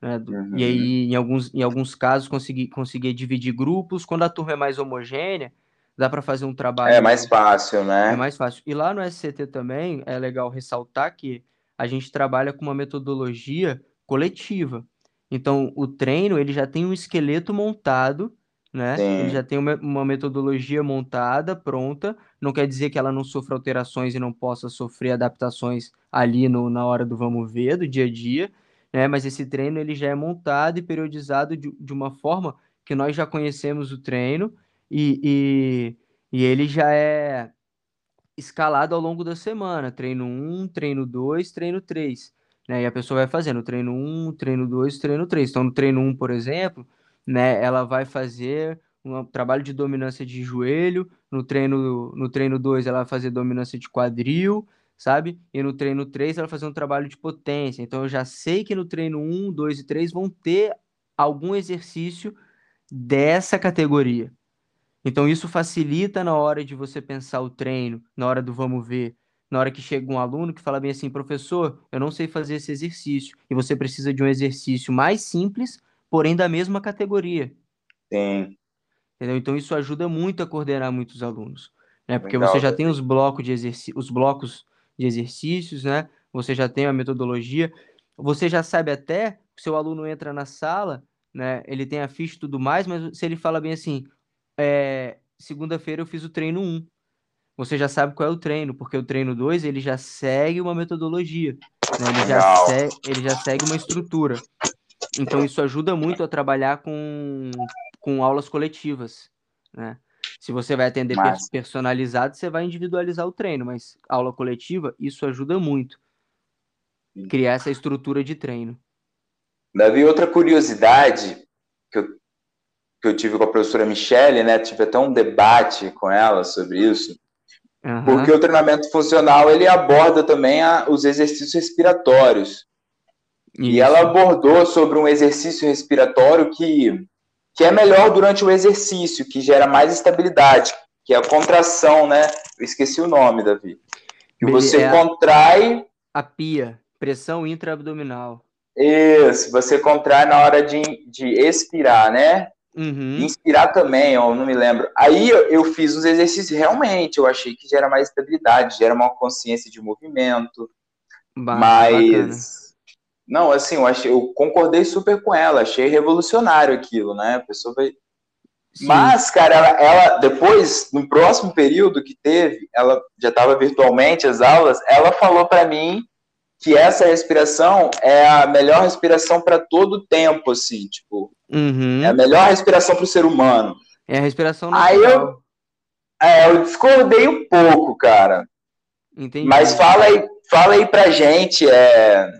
Né? Uhum. E aí, em alguns, em alguns casos, conseguir, conseguir dividir grupos. Quando a turma é mais homogênea, dá para fazer um trabalho. É mais fácil, né? É mais fácil. E lá no SCT também é legal ressaltar que a gente trabalha com uma metodologia coletiva. Então, o treino ele já tem um esqueleto montado, né? Sim. Ele já tem uma, uma metodologia montada, pronta. Não quer dizer que ela não sofra alterações e não possa sofrer adaptações ali no, na hora do vamos ver, do dia a dia, né? Mas esse treino ele já é montado e periodizado de, de uma forma que nós já conhecemos o treino e, e, e ele já é escalado ao longo da semana. Treino 1, treino 2, treino 3. Né? E a pessoa vai fazendo treino 1, treino 2, treino 3. Então, no treino 1, por exemplo, né, ela vai fazer um trabalho de dominância de joelho, no treino no treino 2 ela vai fazer dominância de quadril, sabe? E no treino 3 ela vai fazer um trabalho de potência. Então eu já sei que no treino 1, 2 e 3 vão ter algum exercício dessa categoria. Então isso facilita na hora de você pensar o treino, na hora do vamos ver, na hora que chega um aluno que fala bem assim, professor, eu não sei fazer esse exercício, e você precisa de um exercício mais simples, porém da mesma categoria. Sim. Entendeu? Então isso ajuda muito a coordenar muitos alunos, né? Porque Legal, você já tem os blocos de exercícios, os blocos de exercícios, né? Você já tem a metodologia, você já sabe até que seu aluno entra na sala, né? Ele tem a ficha e tudo mais, mas se ele fala bem assim, é, segunda-feira eu fiz o treino 1. Você já sabe qual é o treino, porque o treino 2 ele já segue uma metodologia, né? ele, já segue, ele já segue uma estrutura. Então isso ajuda muito a trabalhar com, com aulas coletivas, né? Se você vai atender mas... personalizado, você vai individualizar o treino, mas aula coletiva, isso ajuda muito. Criar essa estrutura de treino. Davi, outra curiosidade que eu que eu tive com a professora Michele, né? Tive até um debate com ela sobre isso. Uhum. Porque o treinamento funcional ele aborda também a, os exercícios respiratórios. Isso. E ela abordou sobre um exercício respiratório que, que é melhor durante o exercício, que gera mais estabilidade, que é a contração, né? Eu esqueci o nome, Davi. Que você é contrai. A pia, pressão intraabdominal. Isso, você contrai na hora de, de expirar, né? Uhum. Inspirar também, eu não me lembro. Aí eu, eu, fiz os exercícios realmente, eu achei que gera mais estabilidade, gera uma consciência de movimento. Bah, mas. Bacana. Não, assim, eu, achei, eu concordei super com ela, achei revolucionário aquilo, né? A pessoa vai. Sim. Mas, cara, ela, ela, depois, no próximo período que teve, ela já estava virtualmente as aulas, ela falou para mim que essa respiração é a melhor respiração para todo o tempo, assim, tipo, uhum. é a melhor respiração para o ser humano. É a respiração natural. Aí eu, é, eu discordei um pouco, cara. Entendi. Mas fala aí, fala aí pra gente é,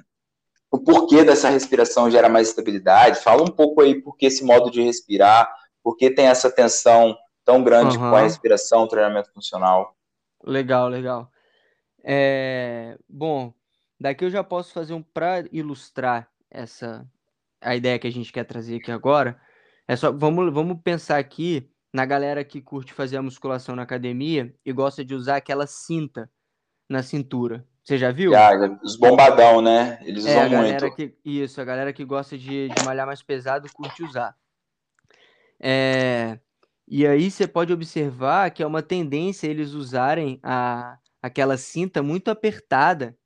o porquê dessa respiração gera mais estabilidade. Fala um pouco aí por que esse modo de respirar, por que tem essa tensão tão grande uhum. com a respiração, o treinamento funcional. Legal, legal. É, bom, Daqui eu já posso fazer um para ilustrar essa a ideia que a gente quer trazer aqui agora. É só vamos, vamos pensar aqui na galera que curte fazer a musculação na academia e gosta de usar aquela cinta na cintura. Você já viu? Já, os bombadão, né? Eles é, usam muito. Que, isso, a galera que gosta de, de malhar mais pesado curte usar. É, e aí você pode observar que é uma tendência eles usarem a, aquela cinta muito apertada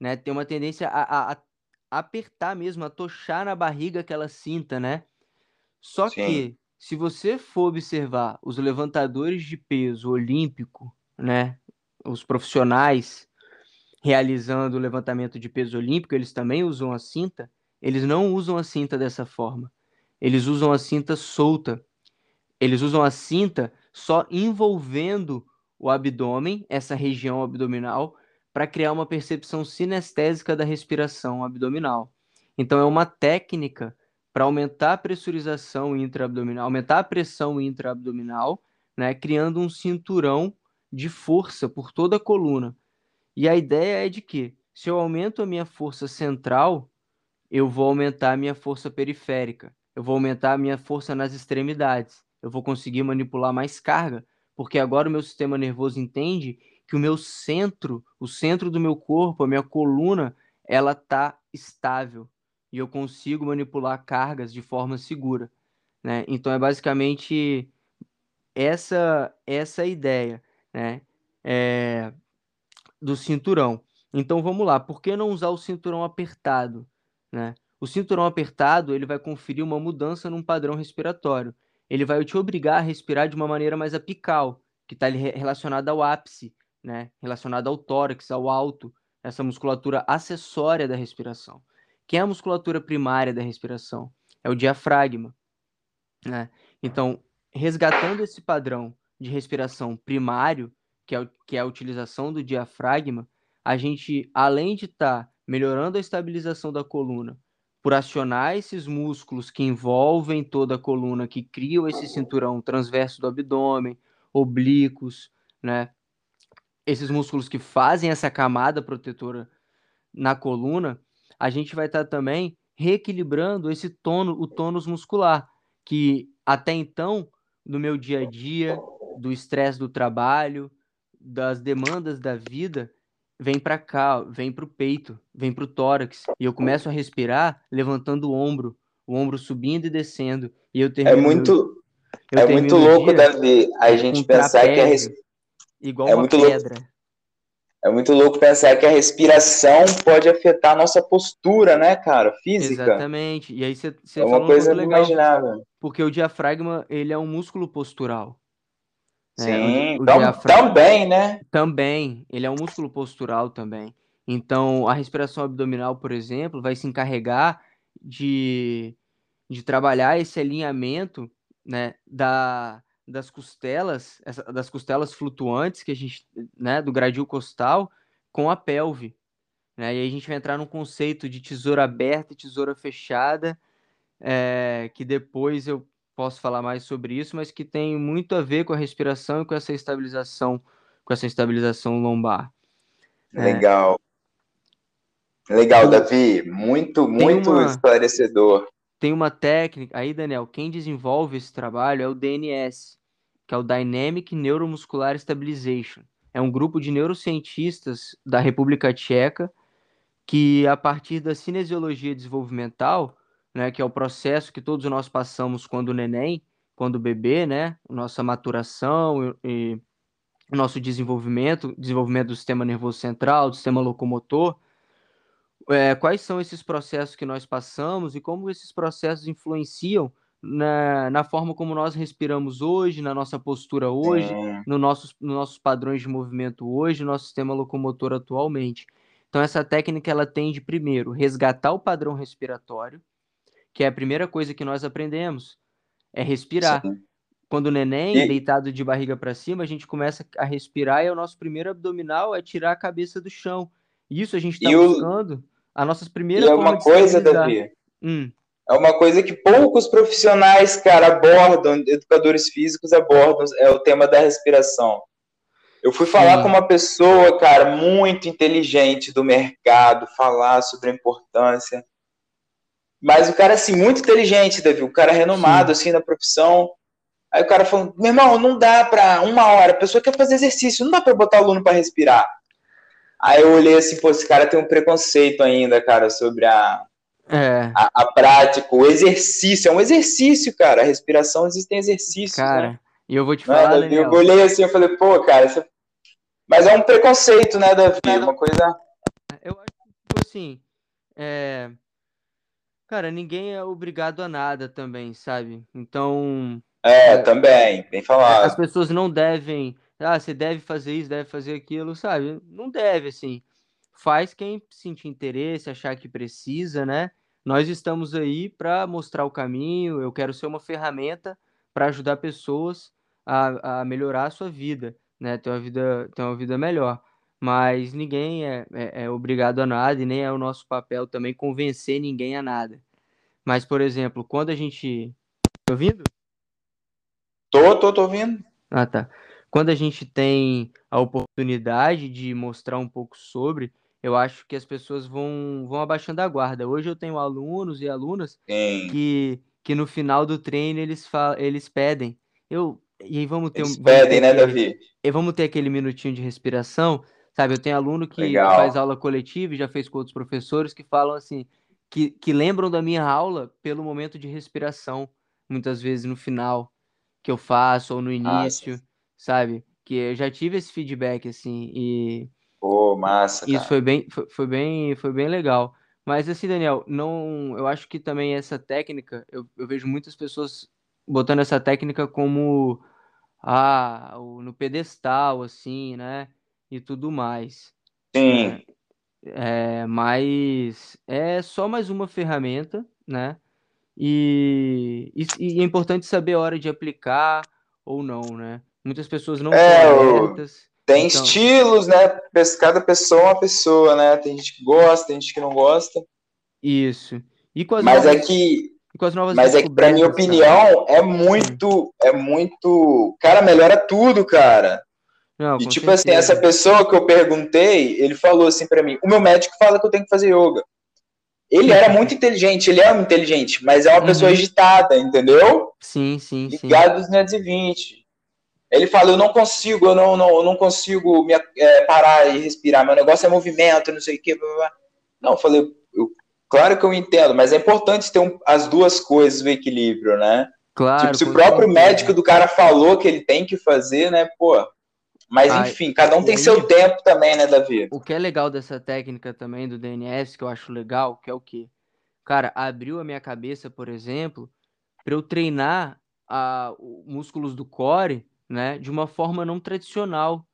né? Tem uma tendência a, a, a apertar mesmo, a tochar na barriga aquela cinta, né? Só Sim. que, se você for observar os levantadores de peso olímpico, né? Os profissionais realizando o levantamento de peso olímpico, eles também usam a cinta. Eles não usam a cinta dessa forma. Eles usam a cinta solta. Eles usam a cinta só envolvendo o abdômen, essa região abdominal, para criar uma percepção sinestésica da respiração abdominal. Então, é uma técnica para aumentar a pressurização intraabdominal, aumentar a pressão intraabdominal, né, criando um cinturão de força por toda a coluna. E a ideia é de que, se eu aumento a minha força central, eu vou aumentar a minha força periférica, eu vou aumentar a minha força nas extremidades, eu vou conseguir manipular mais carga, porque agora o meu sistema nervoso entende que o meu centro, o centro do meu corpo, a minha coluna, ela tá estável. e eu consigo manipular cargas de forma segura, né? Então é basicamente essa essa ideia, né? É, do cinturão. Então vamos lá, por que não usar o cinturão apertado, né? O cinturão apertado ele vai conferir uma mudança num padrão respiratório. Ele vai te obrigar a respirar de uma maneira mais apical, que está relacionada ao ápice, né? Relacionada ao tórax, ao alto, essa musculatura acessória da respiração. Quem é a musculatura primária da respiração? É o diafragma. Né? Então, resgatando esse padrão de respiração primário, que é, que é a utilização do diafragma, a gente, além de estar tá melhorando a estabilização da coluna, por acionar esses músculos que envolvem toda a coluna, que criam esse cinturão transverso do abdômen, oblíquos, né? Esses músculos que fazem essa camada protetora na coluna, a gente vai estar tá também reequilibrando esse tono, o tônus muscular, que até então, no meu dia a dia, do estresse do trabalho, das demandas da vida, vem para cá, vem para o peito, vem para o tórax, e eu começo a respirar levantando o ombro, o ombro subindo e descendo, e eu termino... É muito, é muito louco, Davi, a gente pensar que a res... igual é uma muito pedra. Louco. É muito louco pensar que a respiração pode afetar a nossa postura, né, cara, física. Exatamente. E aí você é uma coisa inimaginável. Porque o diafragma, ele é um músculo postural. É, Sim, o, o também, né? Também, ele é um músculo postural também. Então, a respiração abdominal, por exemplo, vai se encarregar de, de trabalhar esse alinhamento né, da, das costelas, essa, das costelas flutuantes que a gente, né, do gradil costal com a pelve. Né? E aí a gente vai entrar num conceito de tesoura aberta e tesoura fechada, é, que depois eu posso falar mais sobre isso, mas que tem muito a ver com a respiração e com essa estabilização, com essa estabilização lombar. Legal. É. Legal, Davi. Muito, muito uma, esclarecedor. Tem uma técnica, aí, Daniel, quem desenvolve esse trabalho é o DNS, que é o Dynamic Neuromuscular Stabilization. É um grupo de neurocientistas da República Tcheca que, a partir da cinesiologia desenvolvimental, né, que é o processo que todos nós passamos quando neném, quando bebê, né, nossa maturação e, nosso desenvolvimento, desenvolvimento do sistema nervoso central, do sistema locomotor, é, quais são esses processos que nós passamos e como esses processos influenciam na, na forma como nós respiramos hoje, na nossa postura hoje, é. no nossos, nos nossos padrões de movimento hoje, no nosso sistema locomotor atualmente. Então, essa técnica ela tende, primeiro, resgatar o padrão respiratório, que é a primeira coisa que nós aprendemos, é respirar. Sim. Quando o neném, e... deitado de barriga para cima, a gente começa a respirar e é o nosso primeiro abdominal é tirar a cabeça do chão. Isso a gente está buscando. O... A nossas primeiras E é uma coisa, Davi. Hum. É uma coisa que poucos profissionais, cara, abordam, educadores físicos abordam, é o tema da respiração. Eu fui falar Sim. com uma pessoa, cara, muito inteligente do mercado, falar sobre a importância. Mas o cara, assim, muito inteligente, Davi, o cara renomado, Sim. assim, na profissão. Aí o cara falou, meu irmão, não dá pra uma hora, a pessoa quer fazer exercício, não dá pra botar o aluno para respirar. Aí eu olhei assim, pô, esse cara tem um preconceito ainda, cara, sobre a, é. a, a, prática, o exercício. É um exercício, cara. A respiração existem exercícios. Cara, né? e eu vou te falar. Né, eu olhei assim, eu falei, pô, cara, isso... É mas é um preconceito, né, Davi? Uma coisa. Eu acho que, tipo assim, é... Cara, ninguém é obrigado a nada também, sabe? Então. É, é também, bem falado. As pessoas não devem. Ah, você deve fazer isso, deve fazer aquilo, sabe? Não deve, assim. Faz quem sentir interesse, achar que precisa, né? Nós estamos aí para mostrar o caminho. Eu quero ser uma ferramenta para ajudar pessoas a, a melhorar a sua vida, né? Ter uma vida, ter uma vida melhor mas ninguém é, é, é, obrigado a nada e nem é o nosso papel também convencer ninguém a nada. Mas, por exemplo, quando a gente. Tá ouvindo? Tô, tô, tô ouvindo. Ah, tá. Quando a gente tem a oportunidade de mostrar um pouco sobre, eu acho que as pessoas vão, vão abaixando a guarda. Hoje eu tenho alunos e alunas que, que no final do treino eles, falam, eles pedem. Eu, e aí vamos ter eles um. pedem, né, Davi? E vamos ter aquele minutinho de respiração Sabe, eu tenho aluno que Legal. faz aula coletiva e já fez com outros professores que falam assim: que, que lembram da minha aula pelo momento de respiração, muitas vezes no final que eu faço ou no início, Nossa. sabe? Que eu já tive esse feedback assim e Pô, massa, Isso foi bem, foi, foi, bem, foi bem legal. Mas assim, Daniel, não, eu acho que também essa técnica, eu, eu vejo muitas pessoas botando essa técnica como ah, no pedestal, assim, né? E tudo mais. Sim. É, mas é só mais uma ferramenta, né? E, e, e, é importante saber a hora de aplicar ou não, né? Muitas pessoas não é, são abertas. Tem então... estilos, né? Cada pessoa é uma pessoa, né? Tem gente que gosta, tem gente que não gosta. Isso. E com as Mas novas... é que mas é que, pra minha opinião, é muito, é muito. Cara, melhora tudo, cara. Não, e tipo certeza. assim, essa pessoa que eu perguntei, ele falou assim para mim: o meu médico fala que eu tenho que fazer yoga. Ele era muito inteligente, ele é inteligente, mas é uma uhum. pessoa agitada, entendeu? Sim, sim, Ligado sim. 220. Ele fala, eu não consigo, eu não, não, eu não consigo me, é, parar e respirar, meu negócio é movimento, não sei o quê. Blá, blá. Não, eu falei, eu, claro que eu entendo, mas é importante ter um, as duas coisas no equilíbrio, né? Claro. Tipo, se o próprio médico do cara falou que ele tem que fazer, né, pô. Mas ah, enfim, cada um tem seu tempo também, né, Davi? O que é legal dessa técnica também do DNS, que eu acho legal, que é o quê? Cara, abriu a minha cabeça, por exemplo, para eu treinar a, músculos do core né, de uma forma não tradicional,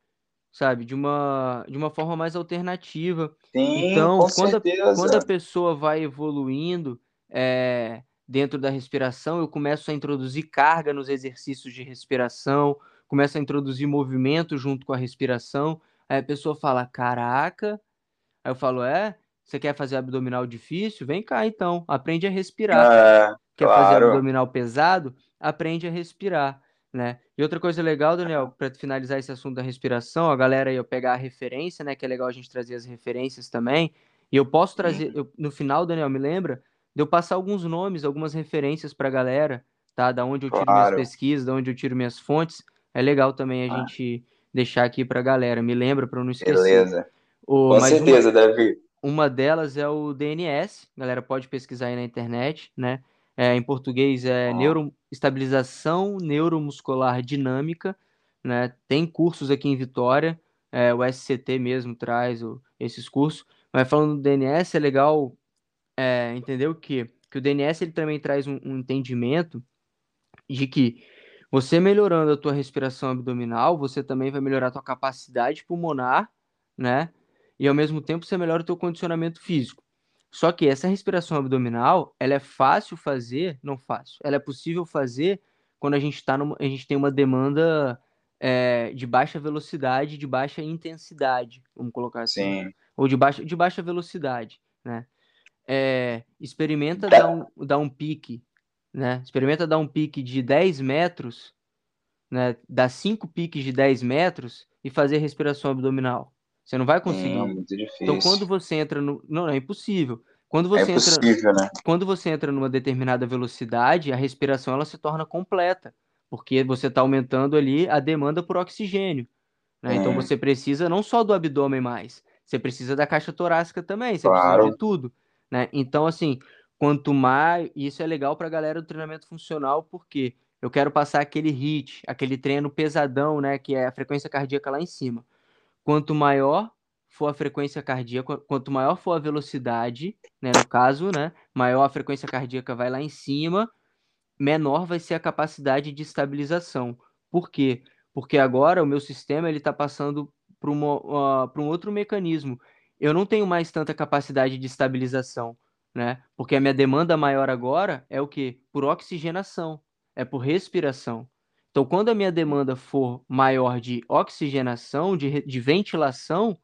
sabe, de uma, de uma forma mais alternativa. Sim, então, quando. A, quando a pessoa vai evoluindo é, dentro da respiração, eu começo a introduzir carga nos exercícios de respiração, começo a introduzir movimento junto com a respiração. Aí a pessoa fala: Caraca. Aí eu falo: É, você quer fazer abdominal difícil? Vem cá então, aprende a respirar. É, quer claro. fazer abdominal pesado? Aprende a respirar né? E outra coisa legal, Daniel, para finalizar esse assunto da respiração, a galera eu pegar a referência, né? Que é legal a gente trazer as referências também. E eu posso trazer, eu, no final, Daniel, me lembra de eu passar alguns nomes, algumas referências para a galera, tá? Da onde eu tiro claro. minhas pesquisas, da onde eu tiro minhas fontes. É legal também a ah. gente deixar aqui para a galera. Me lembra para eu não esquecer. Beleza. O, Com certeza, uma, Davi. Uma delas é o DNS. A galera pode pesquisar aí na internet, né? É, em português é neuroestabilização neuromuscular dinâmica, né? Tem cursos aqui em Vitória, é, o SCT mesmo traz o, esses cursos. Mas falando do DNS, é legal é, entender o quê? Que o DNS ele também traz um, um entendimento de que você melhorando a tua respiração abdominal, você também vai melhorar a tua capacidade pulmonar, né? E ao mesmo tempo você melhora o teu condicionamento físico. Só que essa respiração abdominal, ela é fácil fazer, não fácil. Ela é possível fazer quando a gente tá numa, a gente tem uma demanda é, de baixa velocidade, de baixa intensidade, vamos colocar assim, Sim. ou de baixa, de baixa velocidade, né? É, experimenta dar um, dar um pique, né? Experimenta dar um pique de 10 metros, né? Dar cinco piques de 10 metros e fazer respiração abdominal. Você não vai conseguir. É muito difícil. Então, quando você entra no. Não, é impossível. Quando você é impossível, entra... né? Quando você entra numa determinada velocidade, a respiração ela se torna completa, porque você está aumentando ali a demanda por oxigênio. Né? Então, hum. você precisa não só do abdômen mais, você precisa da caixa torácica também, você claro. precisa de tudo. Né? Então, assim, quanto mais. Isso é legal para a galera do treinamento funcional, porque eu quero passar aquele HIT, aquele treino pesadão, né? Que é a frequência cardíaca lá em cima. Quanto maior for a frequência cardíaca, quanto maior for a velocidade, né, no caso, né, maior a frequência cardíaca vai lá em cima, menor vai ser a capacidade de estabilização. Por quê? Porque agora o meu sistema ele está passando para uh, um outro mecanismo. Eu não tenho mais tanta capacidade de estabilização, né? Porque a minha demanda maior agora é o quê? Por oxigenação, é por respiração. Então, quando a minha demanda for maior de oxigenação, de, de ventilação,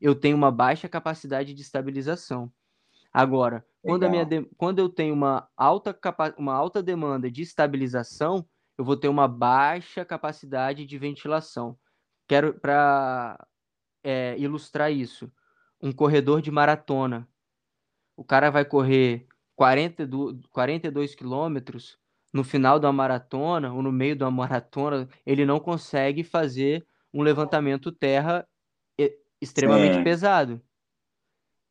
eu tenho uma baixa capacidade de estabilização. Agora, quando, a minha de... quando eu tenho uma alta, capa... uma alta demanda de estabilização, eu vou ter uma baixa capacidade de ventilação. Quero, para é, ilustrar isso, um corredor de maratona. O cara vai correr 42, 42 quilômetros no final da maratona ou no meio da maratona, ele não consegue fazer um levantamento terra extremamente pesado.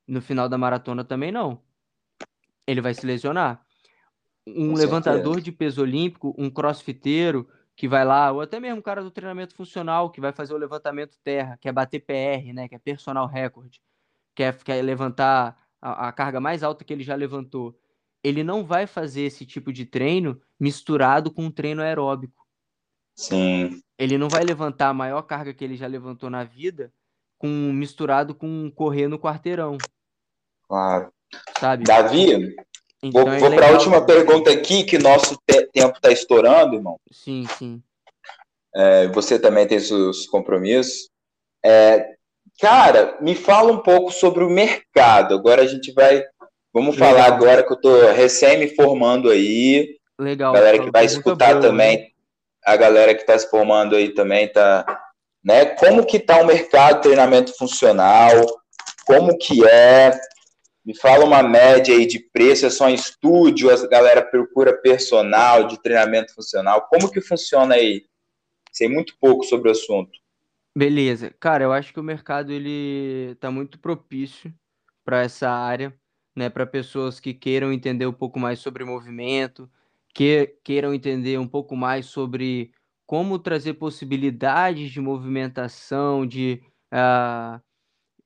No final da maratona também não. ele vai se lesionar. Um Com levantador certeza. de peso olímpico, um crossfiteiro que vai lá, ou até mesmo um cara do treinamento funcional que vai fazer o levantamento terra, que é bater PR, né, que é personal record, que é, que é levantar a, a carga mais alta que ele já levantou. Ele não vai fazer esse tipo de treino misturado com um treino aeróbico. Sim. Ele não vai levantar a maior carga que ele já levantou na vida com misturado com correr no quarteirão. Claro. Sabe? Davi, então, vou, é vou para a última pergunta aqui, que nosso te tempo está estourando, irmão. Sim, sim. É, você também tem seus compromissos. É, cara, me fala um pouco sobre o mercado. Agora a gente vai. Vamos Legal. falar agora que eu estou recém me formando aí. Legal. A galera que vai escutar boa, também. Né? A galera que está se formando aí também tá. Né? Como que tá o mercado de treinamento funcional? Como que é? Me fala uma média aí de preço, é só em estúdio, a galera procura personal de treinamento funcional. Como que funciona aí? Sei muito pouco sobre o assunto. Beleza. Cara, eu acho que o mercado ele tá muito propício para essa área, né, para pessoas que queiram entender um pouco mais sobre movimento, que queiram entender um pouco mais sobre como trazer possibilidades de movimentação, de, uh,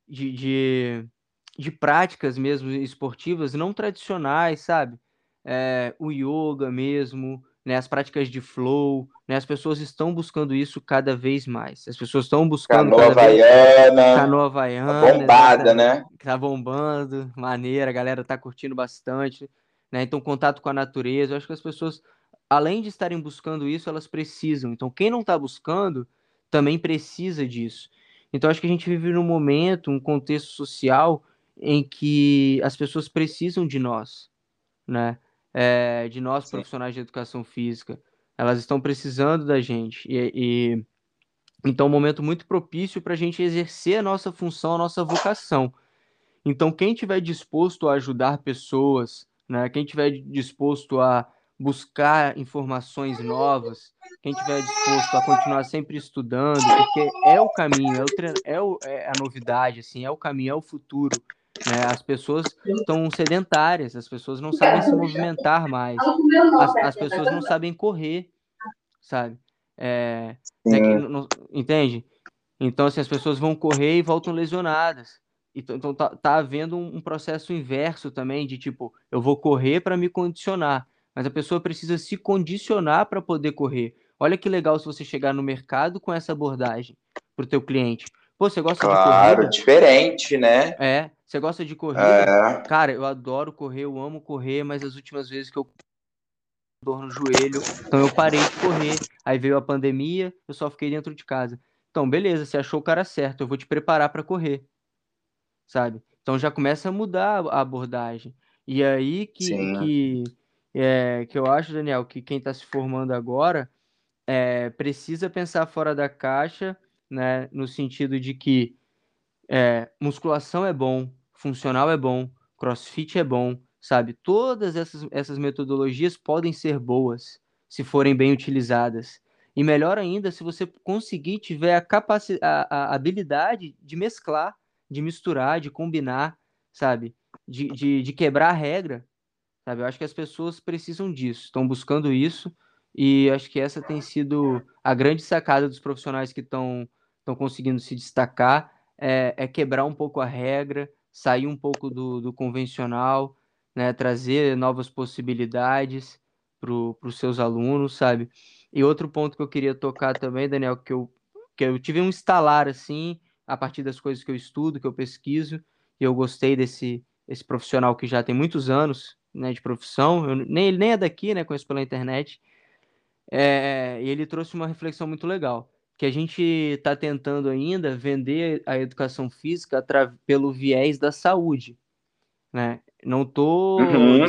de, de de práticas mesmo esportivas não tradicionais, sabe? É, o yoga mesmo, né? As práticas de flow, né? As pessoas estão buscando isso cada vez mais. As pessoas estão buscando canoa cada havaiana, vez... canoa havaiana, tá bombada, né? Tá bombando, maneira, a galera tá curtindo bastante, né? Então contato com a natureza, eu acho que as pessoas além de estarem buscando isso, elas precisam. Então quem não está buscando também precisa disso. Então acho que a gente vive num momento, um contexto social em que as pessoas precisam de nós, né? É, de nós Sim. profissionais de educação física. Elas estão precisando da gente. E, e então, é um momento muito propício para a gente exercer a nossa função, a nossa vocação. Então, quem tiver disposto a ajudar pessoas, né? Quem tiver disposto a buscar informações novas, quem tiver disposto a continuar sempre estudando, porque é o caminho, é, o treino, é, o, é a novidade, assim, é o caminho, é o futuro. Né? As pessoas estão sedentárias, as pessoas não sabem se movimentar mais, as, as pessoas não sabem correr, sabe? É, é que, não, entende? Então, assim, as pessoas vão correr e voltam lesionadas. Então, então tá, tá havendo um, um processo inverso também, de tipo, eu vou correr para me condicionar, mas a pessoa precisa se condicionar para poder correr. Olha que legal se você chegar no mercado com essa abordagem para o teu cliente. Pô, você gosta claro, de correr? Claro, diferente, né? É. Você gosta de correr? É. Cara, eu adoro correr, eu amo correr, mas as últimas vezes que eu dor no joelho, então eu parei de correr. Aí veio a pandemia, eu só fiquei dentro de casa. Então, beleza, você achou o cara certo, eu vou te preparar para correr. Sabe? Então já começa a mudar a abordagem. E aí que, que, é, que eu acho, Daniel, que quem está se formando agora é, precisa pensar fora da caixa né? No sentido de que é, musculação é bom, funcional é bom, crossfit é bom, sabe? Todas essas, essas metodologias podem ser boas se forem bem utilizadas. E melhor ainda se você conseguir tiver a capacidade, a, a habilidade de mesclar, de misturar, de combinar, sabe? De, de, de quebrar a regra, sabe? Eu acho que as pessoas precisam disso, estão buscando isso, e acho que essa tem sido a grande sacada dos profissionais que estão estão conseguindo se destacar é, é, quebrar um pouco a regra, sair um pouco do, do convencional, né, trazer novas possibilidades para os seus alunos, sabe? E outro ponto que eu queria tocar também, Daniel, que eu, que eu tive um instalar assim, a partir das coisas que eu estudo, que eu pesquiso, e eu gostei desse esse profissional que já tem muitos anos né, de profissão, eu, nem, ele nem é daqui, né, conheço pela internet, é, e ele trouxe uma reflexão muito legal que a gente está tentando ainda vender a educação física pelo viés da saúde, né? Não tô, uhum,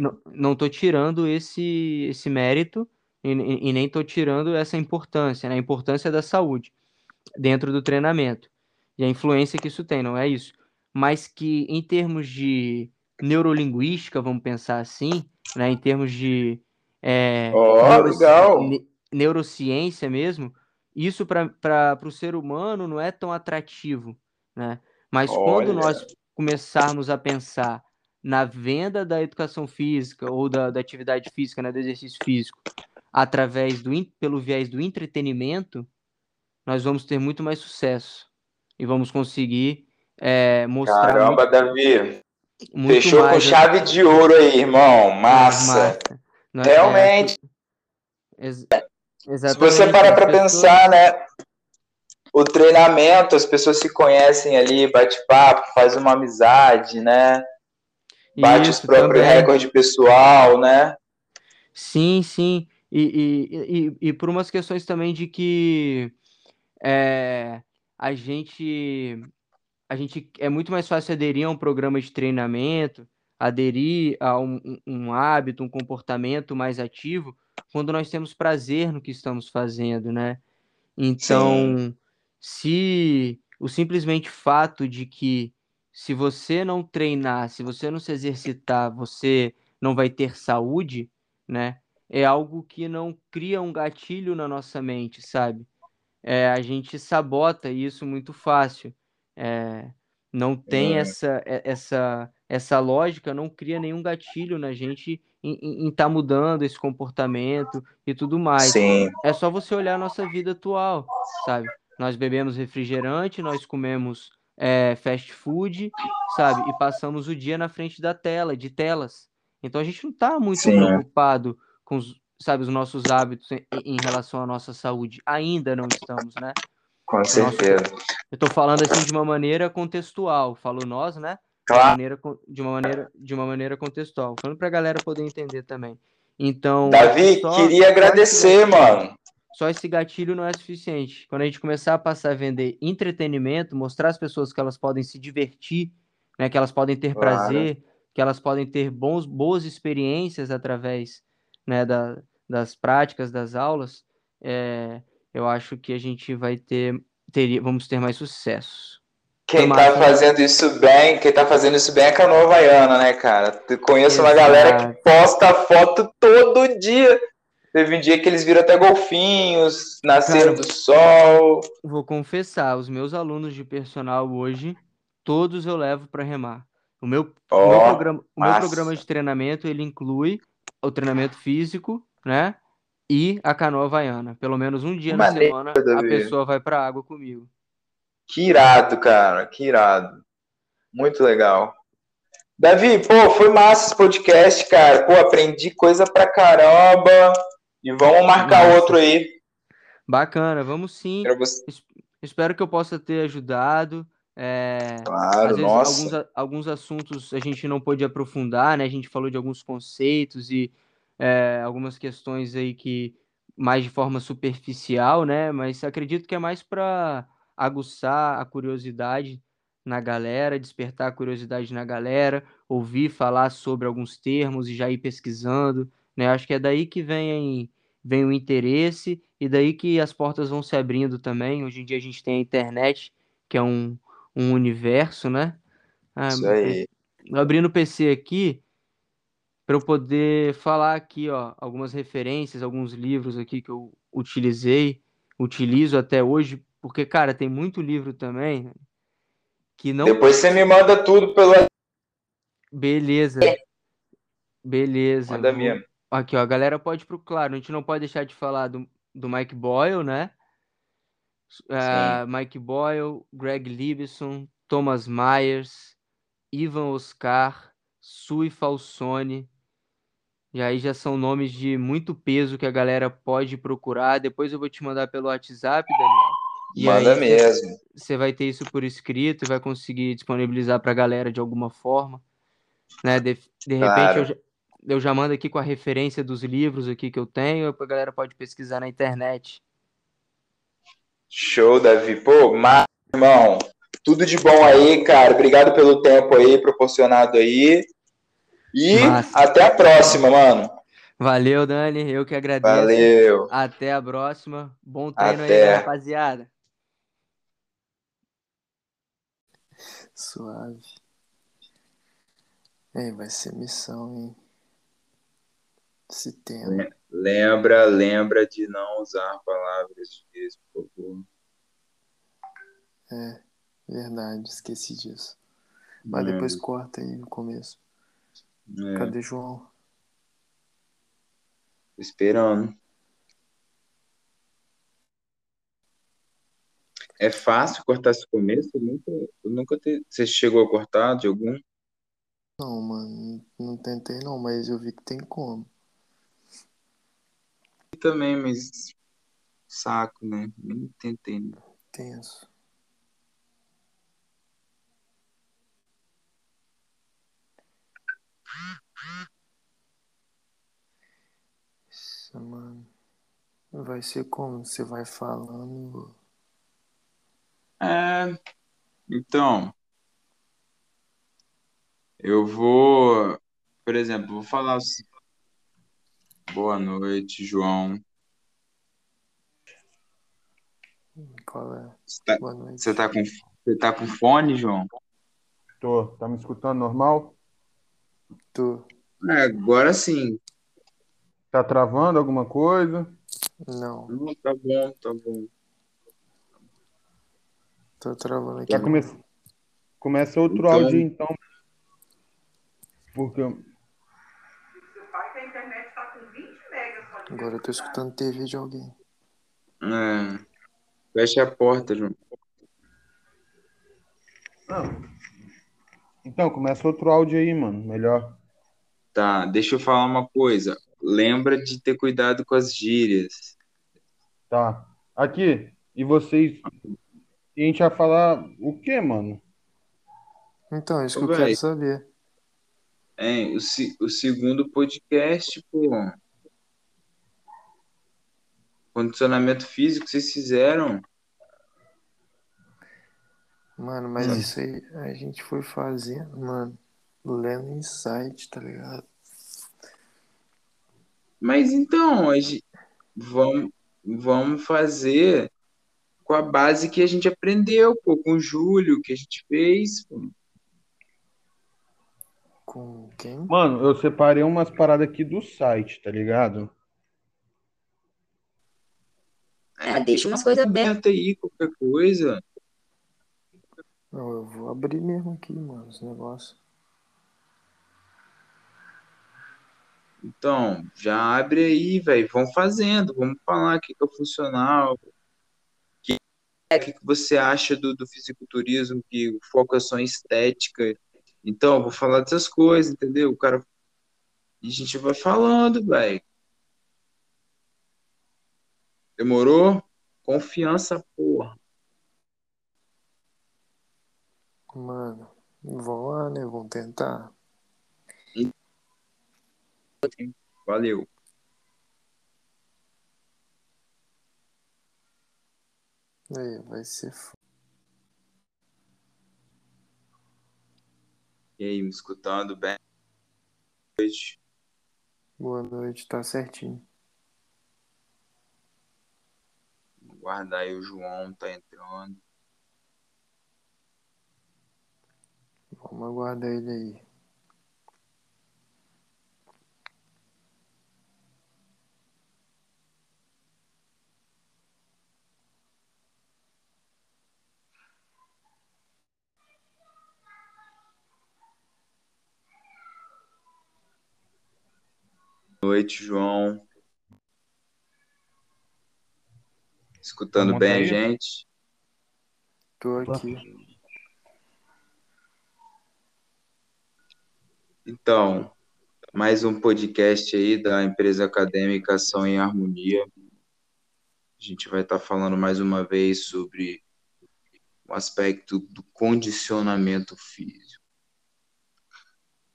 não, não tô tirando esse, esse mérito e, e nem tô tirando essa importância, né? A importância da saúde dentro do treinamento e a influência que isso tem, não é isso? Mas que em termos de neurolinguística, vamos pensar assim, né? Em termos de é, oh, legal. neurociência mesmo, isso para o ser humano não é tão atrativo, né? Mas Olha. quando nós começarmos a pensar na venda da educação física ou da, da atividade física, né, do exercício físico, através do pelo viés do entretenimento, nós vamos ter muito mais sucesso e vamos conseguir é, mostrar. Caramba, muito, Davi! Muito Fechou mais, com chave de ouro aí, irmão. Massa. massa. Realmente. É, ex Se você parar para pensar, né? O treinamento, as pessoas se conhecem ali, bate papo, faz uma amizade, né? Bate Isso, os próprios recordes pessoal, né? Sim, sim. E, e, e, e por umas questões também de que é, a gente a gente é muito mais fácil aderir a um programa de treinamento, aderir a um, um hábito, um comportamento mais ativo, quando nós temos prazer no que estamos fazendo, né? Então, Sim. se o simplesmente fato de que se você não treinar, se você não se exercitar, você não vai ter saúde, né? É algo que não cria um gatilho na nossa mente, sabe? É, a gente sabota isso muito fácil. É, não tem é. essa, essa, essa lógica, não cria nenhum gatilho na gente em estar tá mudando esse comportamento e tudo mais. Sim. É só você olhar a nossa vida atual, sabe? Nós bebemos refrigerante, nós comemos é, fast food, sabe? E passamos o dia na frente da tela, de telas. Então a gente não está muito Sim. preocupado com os, sabe, os nossos hábitos em, em relação à nossa saúde. Ainda não estamos, né? Com certeza. eu estou falando assim de uma maneira contextual, falo nós, né? Claro. De, uma maneira, de uma maneira, de uma maneira contextual, falando para a galera poder entender também. Então, Davi, só, queria agradecer, mano. Só esse gatilho não é suficiente. Quando a gente começar a passar a vender entretenimento, mostrar às pessoas que elas podem se divertir, né, que elas podem ter claro. prazer, que elas podem ter bons, boas experiências através né, da, das práticas, das aulas, é, eu acho que a gente vai ter, teria, vamos ter mais sucesso. Quem tá fazendo isso bem, quem tá fazendo isso bem é a Canoa Havaiana, né, cara? Eu conheço Exato. uma galera que posta foto todo dia. Teve um dia que eles viram até golfinhos, nasceram do sol. Vou confessar, os meus alunos de personal hoje, todos eu levo para remar. O meu, oh, o, meu programa, o meu programa de treinamento, ele inclui o treinamento físico, né? e a canoa havaiana. Pelo menos um dia na semana a pessoa vai para água comigo. Que irado, cara, que irado. Muito legal. Davi, pô, foi massa esse podcast, cara. Pô, aprendi coisa pra caramba. E vamos marcar Nossa. outro aí. Bacana, vamos sim. Espero que eu possa ter ajudado. É, claro, às vezes, nossa. Alguns, alguns assuntos a gente não pôde aprofundar, né? A gente falou de alguns conceitos e é, algumas questões aí que mais de forma superficial, né? Mas acredito que é mais para aguçar a curiosidade na galera, despertar a curiosidade na galera, ouvir falar sobre alguns termos e já ir pesquisando, né? Acho que é daí que vem, vem o interesse e daí que as portas vão se abrindo também. Hoje em dia a gente tem a internet, que é um, um universo, né? Ah, Isso aí. Abrindo o PC aqui, para eu poder falar aqui, ó, algumas referências, alguns livros aqui que eu utilizei, utilizo até hoje, porque, cara, tem muito livro também que não. Depois você me manda tudo pelo. Beleza. Beleza. Manda mesmo. Aqui, ó, a galera pode procurar. Claro, a gente não pode deixar de falar do, do Mike Boyle, né? Uh, Mike Boyle, Greg Libson, Thomas Myers, Ivan Oscar, Sui Falsone, e aí já são nomes de muito peso que a galera pode procurar. Depois eu vou te mandar pelo WhatsApp, Daniel. E Manda aí, mesmo. Você vai ter isso por escrito e vai conseguir disponibilizar para a galera de alguma forma. Né? De, de repente claro. eu, já, eu já mando aqui com a referência dos livros aqui que eu tenho, a galera pode pesquisar na internet. Show, Davi. Pô, mas, irmão, tudo de bom aí, cara. Obrigado pelo tempo aí proporcionado aí. E Massa. até a próxima, mano. Valeu, Dani. Eu que agradeço. Valeu. Até a próxima. Bom treino até. aí, rapaziada. Suave. É, vai ser missão, hein? Esse tema. Lembra, lembra de não usar palavras de por favor. É, verdade, esqueci disso. Mas depois corta aí no começo. É. Cadê João? Tô esperando. É fácil cortar esse começo? Eu nunca, eu nunca te... Você chegou a cortar de algum? Não, mano, não tentei não, mas eu vi que tem como. Também, mas saco, né? Nem tentei. Né? Tenso. Isso, mano. Vai ser como? Você vai falando. É. Então. Eu vou. Por exemplo, vou falar assim. Boa noite, João. Qual é? Você tá, Boa noite. Você tá com, você tá com fone, João? Tô. Tá me escutando normal? Tô. É, agora sim. Tá travando alguma coisa? Não. Não, tá bom, tá bom. Tô travando aqui. Já come... Começa outro então... áudio então. Porque. Agora eu tô escutando TV de alguém. É. Fecha a porta, João. Não. Então, começa outro áudio aí, mano. Melhor. Tá, deixa eu falar uma coisa. Lembra de ter cuidado com as gírias. Tá. Aqui, e vocês. E a gente vai falar o quê, mano? Então, é isso Ô, que eu véio, quero saber. É, o, o segundo podcast, pô. Condicionamento físico, vocês fizeram. Mano, mas isso aí a gente foi fazendo, mano, lendo insight, tá ligado? Mas então, gente, vamos, vamos fazer com a base que a gente aprendeu, pô, com o Júlio, que a gente fez, pô. Com quem? Mano, eu separei umas paradas aqui do site, tá ligado? É, deixa umas coisas abertas aí, qualquer coisa. Não, eu vou abrir mesmo aqui, mano, esse negócio. Então, já abre aí, velho. Vamos fazendo, vamos falar o que, que é o funcional. O que, é, que, que você acha do, do fisiculturismo, que o foco é só em estética. Então, vou falar dessas coisas, entendeu? O cara. E a gente vai falando, velho. Demorou? Confiança, porra. Mano, vamos lá, né? Vamos tentar. Valeu. Aí, vai ser. E aí, me escutando bem? Boa noite. Boa noite, tá certinho. Guardar aí, o João tá entrando. Vamos aguardar ele aí. Noite, João. Escutando bem a gente? Tô aqui. Então, mais um podcast aí da empresa acadêmica Ação em Harmonia. A gente vai estar tá falando mais uma vez sobre o aspecto do condicionamento físico.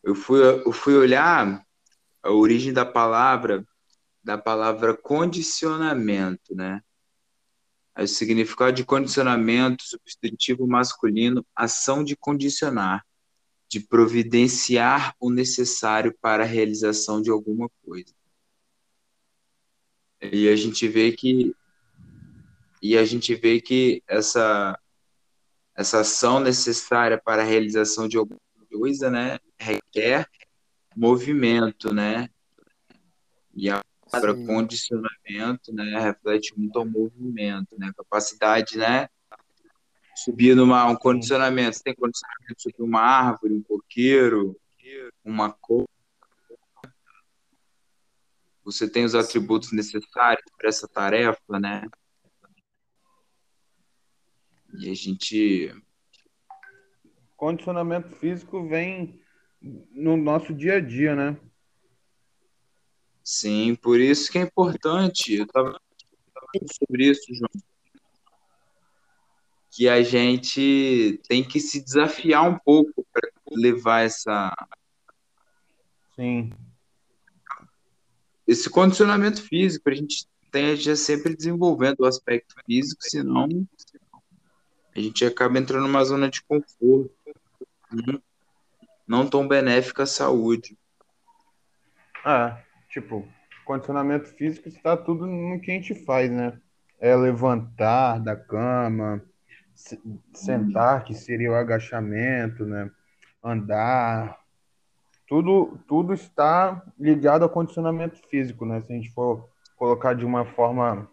Eu fui, eu fui olhar a origem da palavra, da palavra condicionamento, né? O significado de condicionamento, substantivo masculino, ação de condicionar, de providenciar o necessário para a realização de alguma coisa. E a gente vê que e a gente vê que essa essa ação necessária para a realização de alguma coisa, né, requer movimento, né? E a palavra Sim. condicionamento, né, reflete muito ao movimento, né? Capacidade, né? Subir numa um condicionamento, você tem condicionamento sobre uma árvore, um coqueiro, uma cor, você tem os atributos necessários para essa tarefa, né? E a gente. Condicionamento físico vem no nosso dia a dia, né? Sim, por isso que é importante. Eu estava sobre isso, João. Que a gente tem que se desafiar um pouco para levar essa. Sim. Esse condicionamento físico, a gente tem já sempre desenvolvendo o aspecto físico, senão a gente acaba entrando numa zona de conforto não, não tão benéfica à saúde. Ah, tipo, condicionamento físico está tudo no que a gente faz, né? É levantar da cama, sentar, que seria o agachamento, né? Andar. Tudo, tudo está ligado ao condicionamento físico, né? Se a gente for colocar de uma forma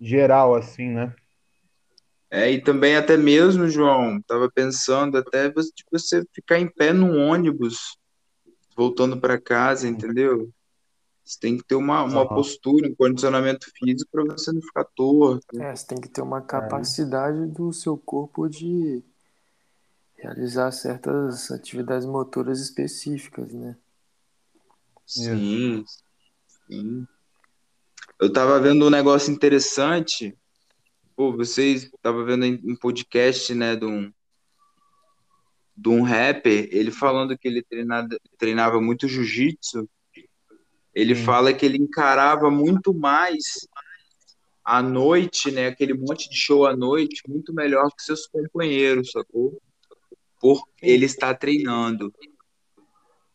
geral, assim, né? É, e também até mesmo, João, estava pensando até você, tipo, você ficar em pé no ônibus, voltando para casa, entendeu? Você tem que ter uma, uma postura, um condicionamento físico para você não ficar torto. É, você tem que ter uma capacidade do seu corpo de realizar certas atividades motoras específicas, né? Sim, sim. Eu tava vendo um negócio interessante Pô, vocês estavam vendo um podcast, né, de um, de um rapper, ele falando que ele treinava, treinava muito jiu-jitsu. Ele hum. fala que ele encarava muito mais a noite, né, aquele monte de show à noite, muito melhor que seus companheiros, sacou? Por ele estar treinando.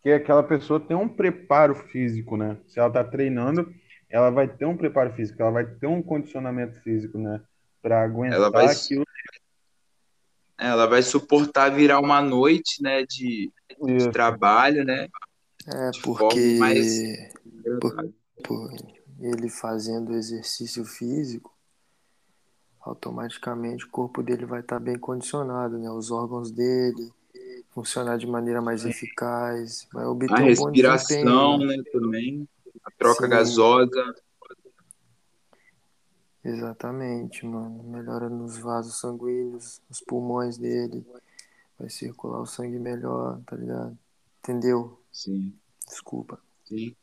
Que aquela pessoa tem um preparo físico, né? Se ela tá treinando, ela vai ter um preparo físico, ela vai ter um condicionamento físico, né? Para aguentar ela vai, aquilo. Ela vai suportar virar uma noite, né, de, de trabalho, né? É, porque mais... por, por ele fazendo exercício físico, automaticamente o corpo dele vai estar tá bem condicionado, né? Os órgãos dele funcionar de maneira mais eficaz, vai obter a um respiração, né, também, a troca Sim. gasosa. Exatamente, mano. Melhora nos vasos sanguíneos, nos pulmões dele. Vai circular o sangue melhor, tá ligado? Entendeu? Sim. Desculpa. Sim.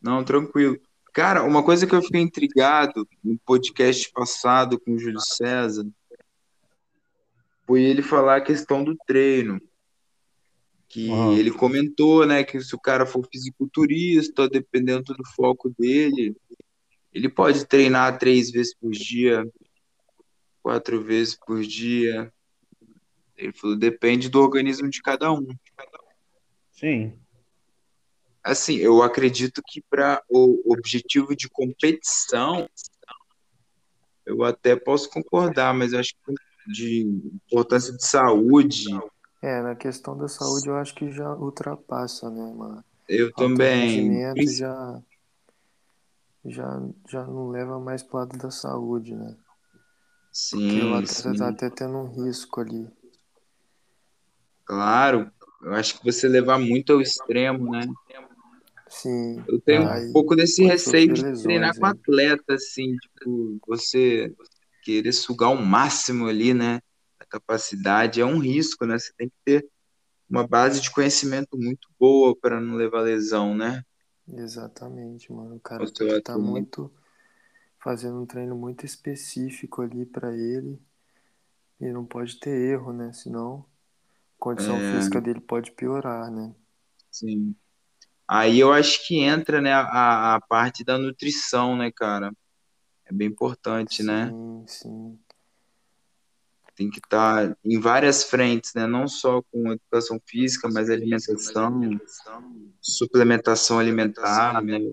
Não, tranquilo. Cara, uma coisa que eu fiquei intrigado no podcast passado com o Júlio César foi ele falar a questão do treino. Que uhum. ele comentou, né, que se o cara for fisiculturista, dependendo do foco dele, ele pode treinar três vezes por dia, quatro vezes por dia. Ele falou, depende do organismo de cada um. Sim. Assim, eu acredito que para o objetivo de competição, eu até posso concordar, mas acho que de importância de saúde. É, na questão da saúde eu acho que já ultrapassa, né, mano? Eu também. Já, já, já não leva mais pro lado da saúde, né? Sim, Porque o atleta sim. tá até tendo um risco ali. Claro, eu acho que você levar muito ao extremo, né? Sim. Eu tenho um pouco desse receio de lesões, treinar com atleta, assim, tipo, você querer sugar o máximo ali, né? A capacidade é um risco, né? Você tem que ter uma base de conhecimento muito boa para não levar lesão, né? Exatamente, mano. O cara estar tá muito fazendo um treino muito específico ali para ele. E não pode ter erro, né? Senão a condição é... física dele pode piorar, né? Sim. Aí eu acho que entra, né, a, a parte da nutrição, né, cara? É bem importante, sim, né? Sim, sim tem que estar tá em várias frentes, né? Não só com educação física, mas alimentação, suplementação alimentar, né?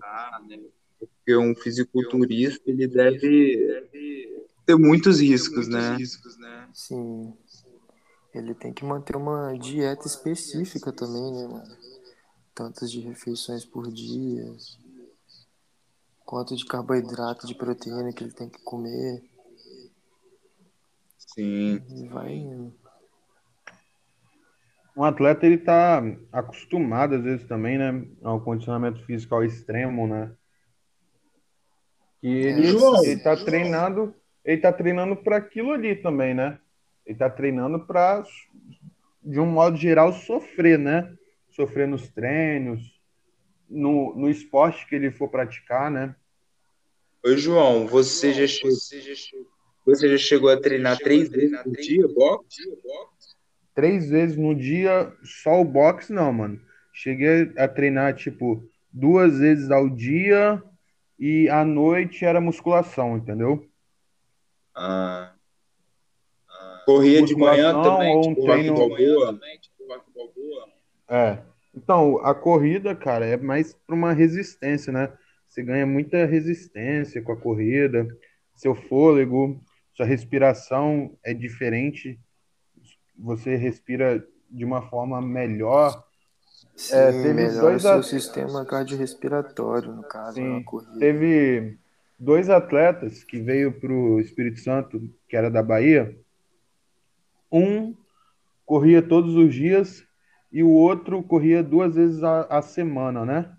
Porque um fisiculturista ele deve ter muitos riscos, né? Sim. Ele tem que manter uma dieta específica também, né, mano? Tantas de refeições por dia, quanto de carboidrato, de proteína que ele tem que comer. Sim. E vai indo. Um atleta ele tá acostumado às vezes também, né, ao condicionamento físico ao extremo, né? Que ele, João. ele tá treinando, ele tá treinando para aquilo ali também, né? Ele tá treinando para de um modo geral sofrer, né? Sofrer nos treinos, no, no esporte que ele for praticar, né? Oi, João, você já chegou, você já chegou a treinar três vezes por dia, boxe? Três vezes no dia, só o boxe não, mano. Cheguei a treinar, tipo, duas vezes ao dia e à noite era musculação, entendeu? Ah. Corria de manhã também, ou um tipo, treino... boa. É. Então, a corrida, cara, é mais para uma resistência, né? Você ganha muita resistência com a corrida, seu fôlego, sua respiração é diferente, você respira de uma forma melhor. Sim, é, teve melhora dois seu sistema cardiorrespiratório, no caso, Sim, corrida. Teve dois atletas que veio para o Espírito Santo, que era da Bahia. Um corria todos os dias e o outro corria duas vezes a, a semana, né?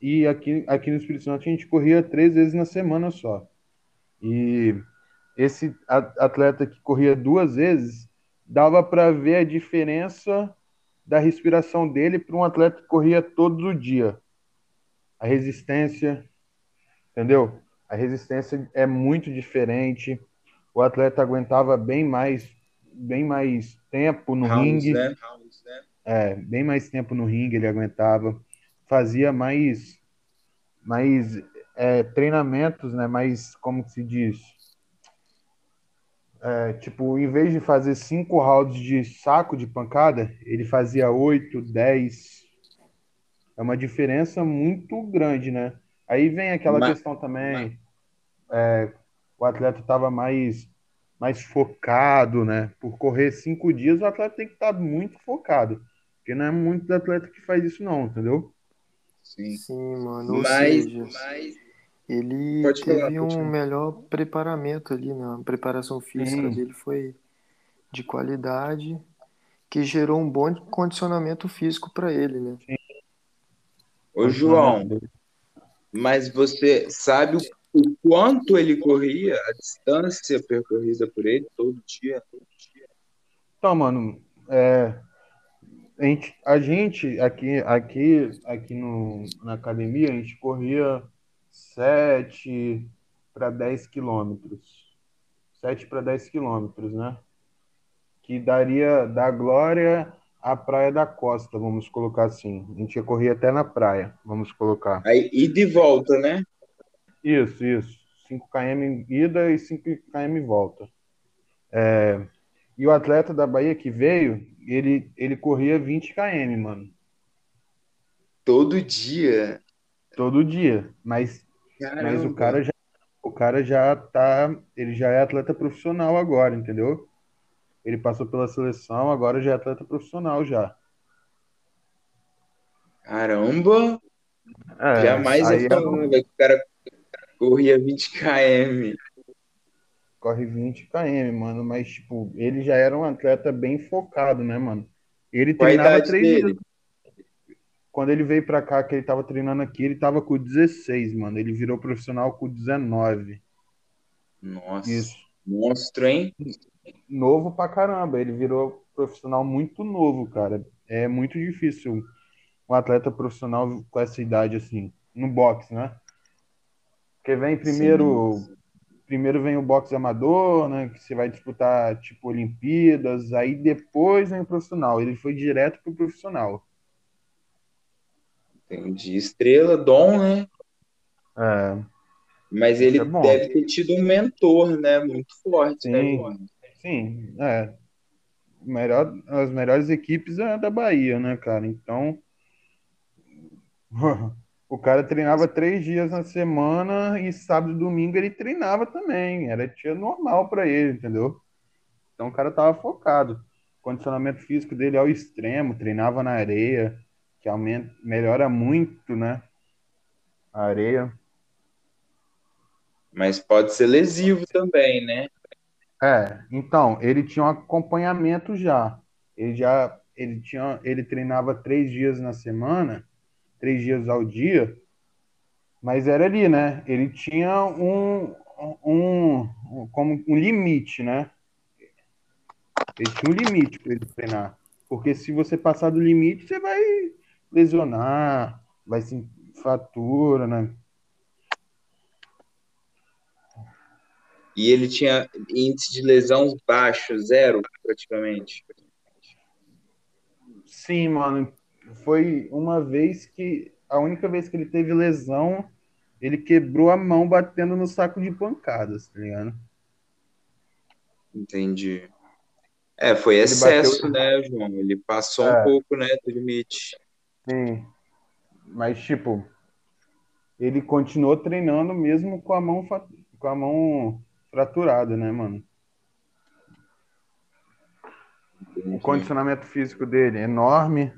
E aqui, aqui no Espírito Santo a gente corria três vezes na semana só. E esse atleta que corria duas vezes, dava para ver a diferença da respiração dele para um atleta que corria todos os dias. A resistência, entendeu? A resistência é muito diferente. O atleta aguentava bem mais, bem mais tempo no House, ringue. Né? né? É, bem mais tempo no ringue ele aguentava. Fazia mais, mais é, treinamentos, né? Mais, como se diz? É, tipo, em vez de fazer cinco rounds de saco de pancada, ele fazia oito, dez. É uma diferença muito grande, né? Aí vem aquela mas, questão também. É, o atleta estava mais, mais focado, né? Por correr cinco dias, o atleta tem que estar tá muito focado. Porque não é muito atleta que faz isso, não, entendeu? Sim, Sim mano. Mas, seja, mas ele Pode teve falar, um melhor preparamento ali, né? A preparação física dele foi de qualidade, que gerou um bom condicionamento físico para ele, né? Sim. Ô, João, mas você sabe o, o quanto ele corria, a distância percorrida por ele todo dia? Todo dia? Então, mano, é, a gente, a gente aqui, aqui, aqui no, na academia, a gente corria 7 para 10 quilômetros. 7 para 10 quilômetros, né? Que daria da Glória à Praia da Costa, vamos colocar assim. A gente ia correr até na praia, vamos colocar. Aí, e de volta, né? Isso, isso. 5 km ida e 5 km volta. É, e o atleta da Bahia que veio, ele, ele corria 20 km, mano. Todo dia? Todo dia. Mas Caramba. Mas o cara já o cara já tá, ele já é atleta profissional agora, entendeu? Ele passou pela seleção, agora já é atleta profissional já. Caramba! É, Jamais ia falar é... que o cara corria 20 km. Corre 20 km, mano, mas tipo, ele já era um atleta bem focado, né, mano? Ele treinava três dele? Quando ele veio pra cá, que ele tava treinando aqui, ele tava com 16, mano. Ele virou profissional com 19. Nossa. Isso. Monstro, hein? Novo pra caramba. Ele virou profissional muito novo, cara. É muito difícil um atleta profissional com essa idade assim, no boxe, né? Porque vem primeiro, Sim. primeiro vem o boxe amador, né, que você vai disputar tipo Olimpíadas, aí depois vem o profissional. Ele foi direto pro profissional. Entendi. Estrela, dom, né? É. Mas ele é deve ter tido um mentor, né? Muito forte, né, sim, né? Sim, é. Melhor, as melhores equipes é da Bahia, né, cara? Então, [LAUGHS] o cara treinava três dias na semana e sábado e domingo ele treinava também. Era dia normal para ele, entendeu? Então o cara tava focado. O condicionamento físico dele ao extremo, treinava na areia que aumenta, melhora muito, né? A areia. Mas pode ser lesivo também, né? É, então, ele tinha um acompanhamento já. Ele já ele tinha ele treinava três dias na semana, três dias ao dia, Mas era ali, né? Ele tinha um, um, um como um limite, né? Ele tinha um limite para ele treinar. Porque se você passar do limite, você vai lesionar, vai se fratura, né? E ele tinha índice de lesão baixo, zero, praticamente. Sim, mano. Foi uma vez que. A única vez que ele teve lesão, ele quebrou a mão batendo no saco de pancadas, tá ligado? Entendi. É, foi excesso, bateu... né, João? Ele passou é. um pouco, né, do limite. Sim. Mas, tipo, ele continuou treinando mesmo com a mão, com a mão fraturada, né, mano? O condicionamento físico dele é enorme.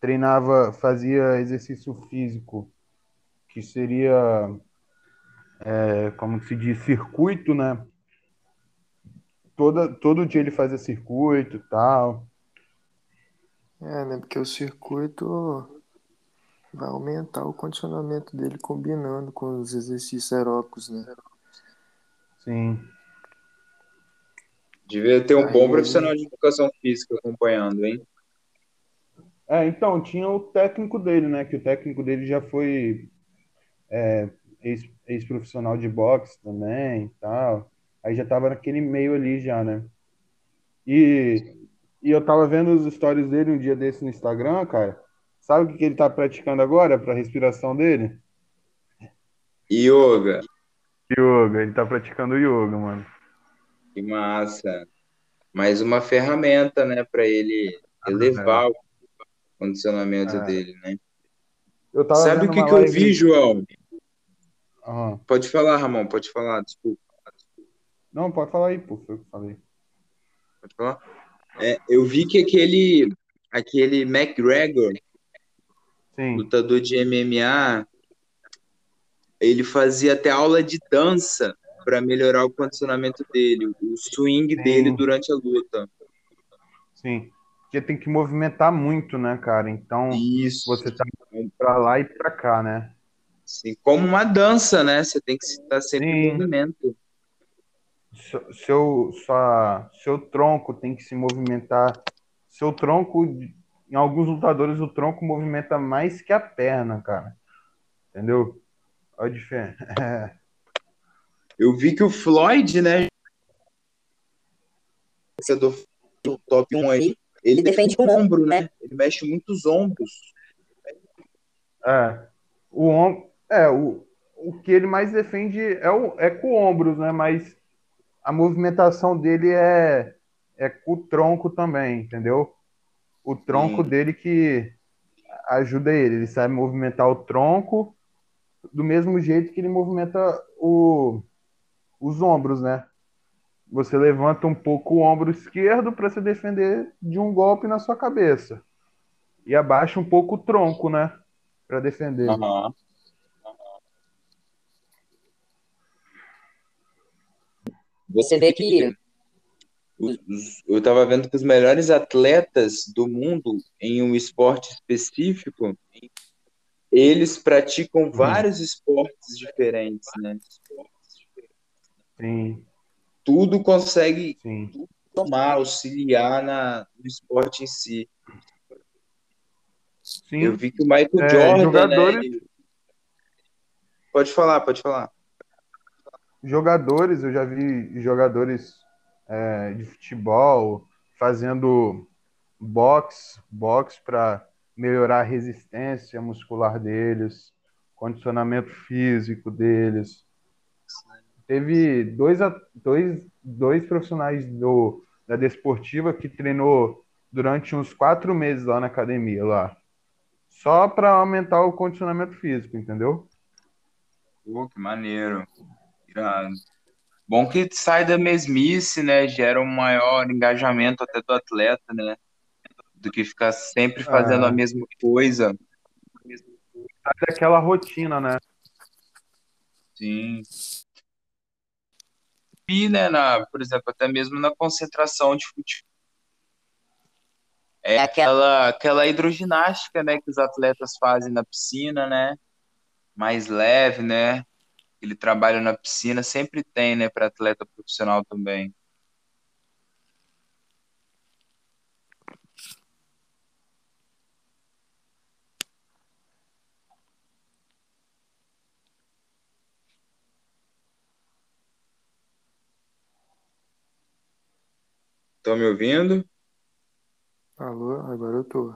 Treinava, fazia exercício físico, que seria, é, como se diz, circuito, né? Toda, todo dia ele fazia circuito e tal. É, né? Porque o circuito vai aumentar o condicionamento dele combinando com os exercícios aeróbicos, né? Sim. Devia ter um Aí... bom profissional de educação física acompanhando, hein? É, então, tinha o técnico dele, né? Que o técnico dele já foi é, ex-profissional de boxe também e tal. Aí já tava naquele meio ali já, né? E, e eu tava vendo os stories dele um dia desse no Instagram, cara. Sabe o que, que ele tá praticando agora para respiração dele? Yoga. Yoga, ele tá praticando yoga, mano. Que massa. Mais uma ferramenta, né, para ele elevar o condicionamento é. dele, né? Sabe o que, que eu vi, João? Uhum. Pode falar, Ramon, pode falar, desculpa. Não, pode falar aí, pô, foi o que eu falei. Pode falar? É, eu vi que aquele, aquele McGregor, Sim. lutador de MMA, ele fazia até aula de dança para melhorar o condicionamento dele, o swing Sim. dele durante a luta. Sim. Porque tem que movimentar muito, né, cara? Então, Isso. você tá para lá e para cá, né? Sim, como uma dança, né? Você tem que estar sempre Sim. em movimento. Seu, sua, seu tronco tem que se movimentar. Seu tronco, em alguns lutadores, o tronco movimenta mais que a perna, cara. Entendeu? Olha a diferença. [LAUGHS] Eu vi que o Floyd, né? Do top 1 aí, ele defende com o ombro, né? Ele mexe muito os ombros. É. O ombro. É, o, o que ele mais defende é, o, é com ombros, né? Mas a movimentação dele é, é com o tronco também, entendeu? O tronco Sim. dele que ajuda ele. Ele sabe movimentar o tronco do mesmo jeito que ele movimenta o, os ombros, né? Você levanta um pouco o ombro esquerdo para se defender de um golpe na sua cabeça. E abaixa um pouco o tronco, né? Para defender. Uhum. Você vê que eu estava vendo que os melhores atletas do mundo em um esporte específico, eles praticam uhum. vários esportes diferentes, né? Sim. Tudo consegue Sim. tomar, auxiliar na, no esporte em si. Sim. Eu vi que o Michael é, Jordan, né, jogadores... né, ele... Pode falar, pode falar. Jogadores, eu já vi jogadores é, de futebol fazendo boxe, boxe para melhorar a resistência muscular deles, condicionamento físico deles. Teve dois, dois, dois profissionais do, da Desportiva que treinou durante uns quatro meses lá na academia, lá. Só para aumentar o condicionamento físico, entendeu? Pô, que maneiro. Irado. Bom que sai da mesmice, né? Gera um maior engajamento até do atleta, né? Do que ficar sempre fazendo é. a mesma coisa. Sai daquela rotina, né? Sim né, na, por exemplo, até mesmo na concentração de futebol. É aquela, aquela hidroginástica, né, que os atletas fazem na piscina, né? mais leve, né? Ele trabalha na piscina, sempre tem, né, para atleta profissional também. Estão me ouvindo? Alô, agora eu tô.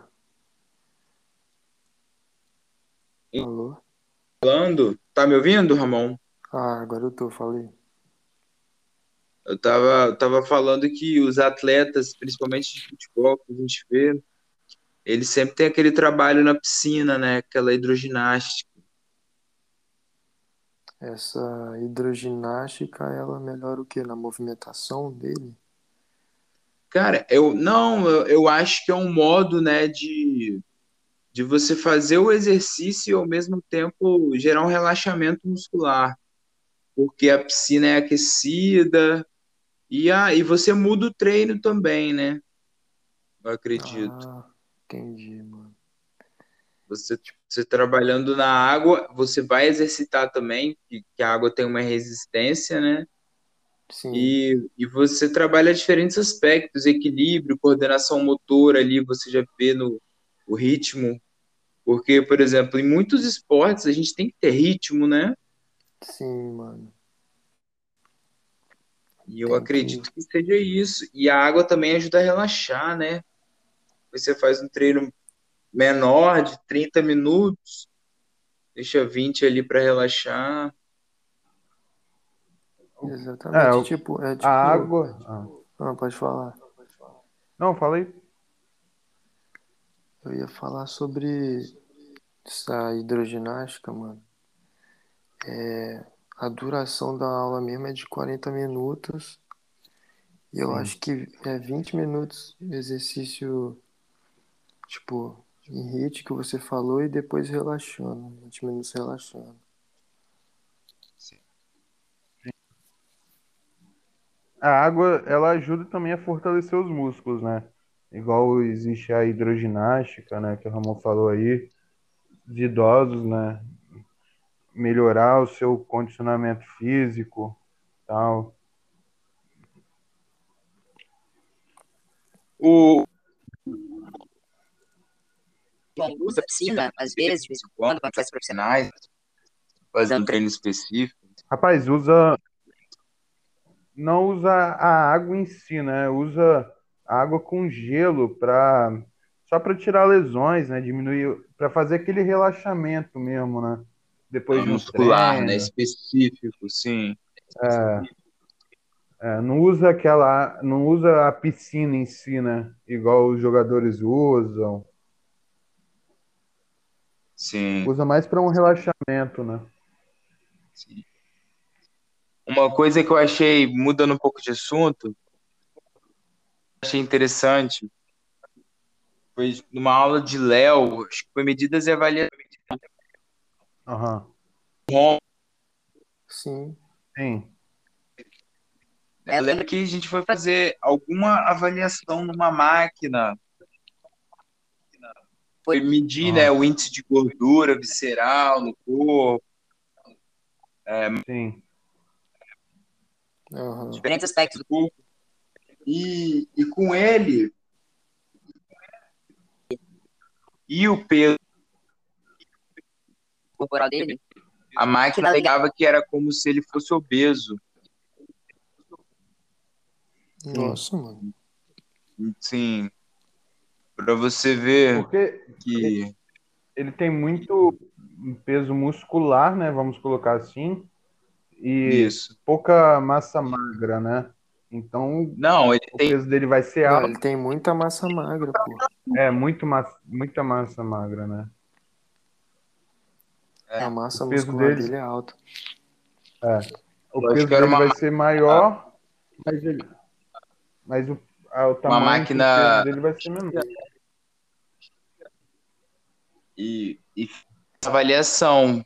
Alô? Falando? Tá me ouvindo, Ramon? Ah, agora eu tô, falei. Eu tava, tava falando que os atletas, principalmente de futebol, que a gente vê, eles sempre têm aquele trabalho na piscina, né? Aquela hidroginástica. Essa hidroginástica, ela melhora o quê? Na movimentação dele? Cara, eu não, eu, eu acho que é um modo, né, de, de você fazer o exercício e ao mesmo tempo gerar um relaxamento muscular, porque a piscina é aquecida e aí você muda o treino também, né? Eu acredito. Ah, entendi, mano. Você, você trabalhando na água, você vai exercitar também, que, que a água tem uma resistência, né? Sim. E, e você trabalha diferentes aspectos, equilíbrio, coordenação motora ali, você já vê no o ritmo. Porque, por exemplo, em muitos esportes a gente tem que ter ritmo, né? Sim, mano. E eu Tem acredito que seja isso. E a água também ajuda a relaxar, né? Você faz um treino menor, de 30 minutos, deixa 20 ali para relaxar. Exatamente. É, tipo, é tipo. A água. Ah. Ah, pode falar. Não, falei. Eu ia falar sobre essa hidroginástica, mano. É, a duração da aula mesmo é de 40 minutos. E eu Sim. acho que é 20 minutos de exercício, tipo, em HIIT que você falou e depois relaxando. 20 minutos relaxando. A água, ela ajuda também a fortalecer os músculos, né? Igual existe a hidroginástica, né? Que o Ramon falou aí, de idosos, né? Melhorar o seu condicionamento físico, tal. O, usa piscina, às vezes, de vez em quando, quando faz profissionais. fazendo um treino específico. Rapaz, usa. Não usa a água em si, né? Usa água com gelo para só para tirar lesões, né? Diminuir, para fazer aquele relaxamento mesmo, né? Depois de um muscular, treino. né? Específico, sim. É, é, não usa aquela, não usa a piscina em si, né? Igual os jogadores usam. Sim. Usa mais para um relaxamento, né? sim. Uma coisa que eu achei, mudando um pouco de assunto, achei interessante, foi numa aula de Léo, acho que foi medidas e avaliações. Aham. Sim. Sim. Eu lembro que a gente foi fazer alguma avaliação numa máquina. Foi medir, né, o índice de gordura visceral no corpo. Sim. Aham. Diferentes aspectos do corpo. E, e com ele e o peso, corporal dele. a máquina alegava que era como se ele fosse obeso. Nossa, mano. Sim. Para você ver Porque que ele tem muito peso muscular, né? Vamos colocar assim. E isso. pouca massa magra, né? Então Não, ele o tem peso dele vai ser Não, alto. ele tem muita massa magra, pô. É, muito massa, muita massa magra, né? A massa o peso muscular dele- dele é alta. O Lógico peso dele uma vai ser maior, mas ele. Mas o, ah, o tamanho do máquina- peso dele vai ser menor. e, e avaliação.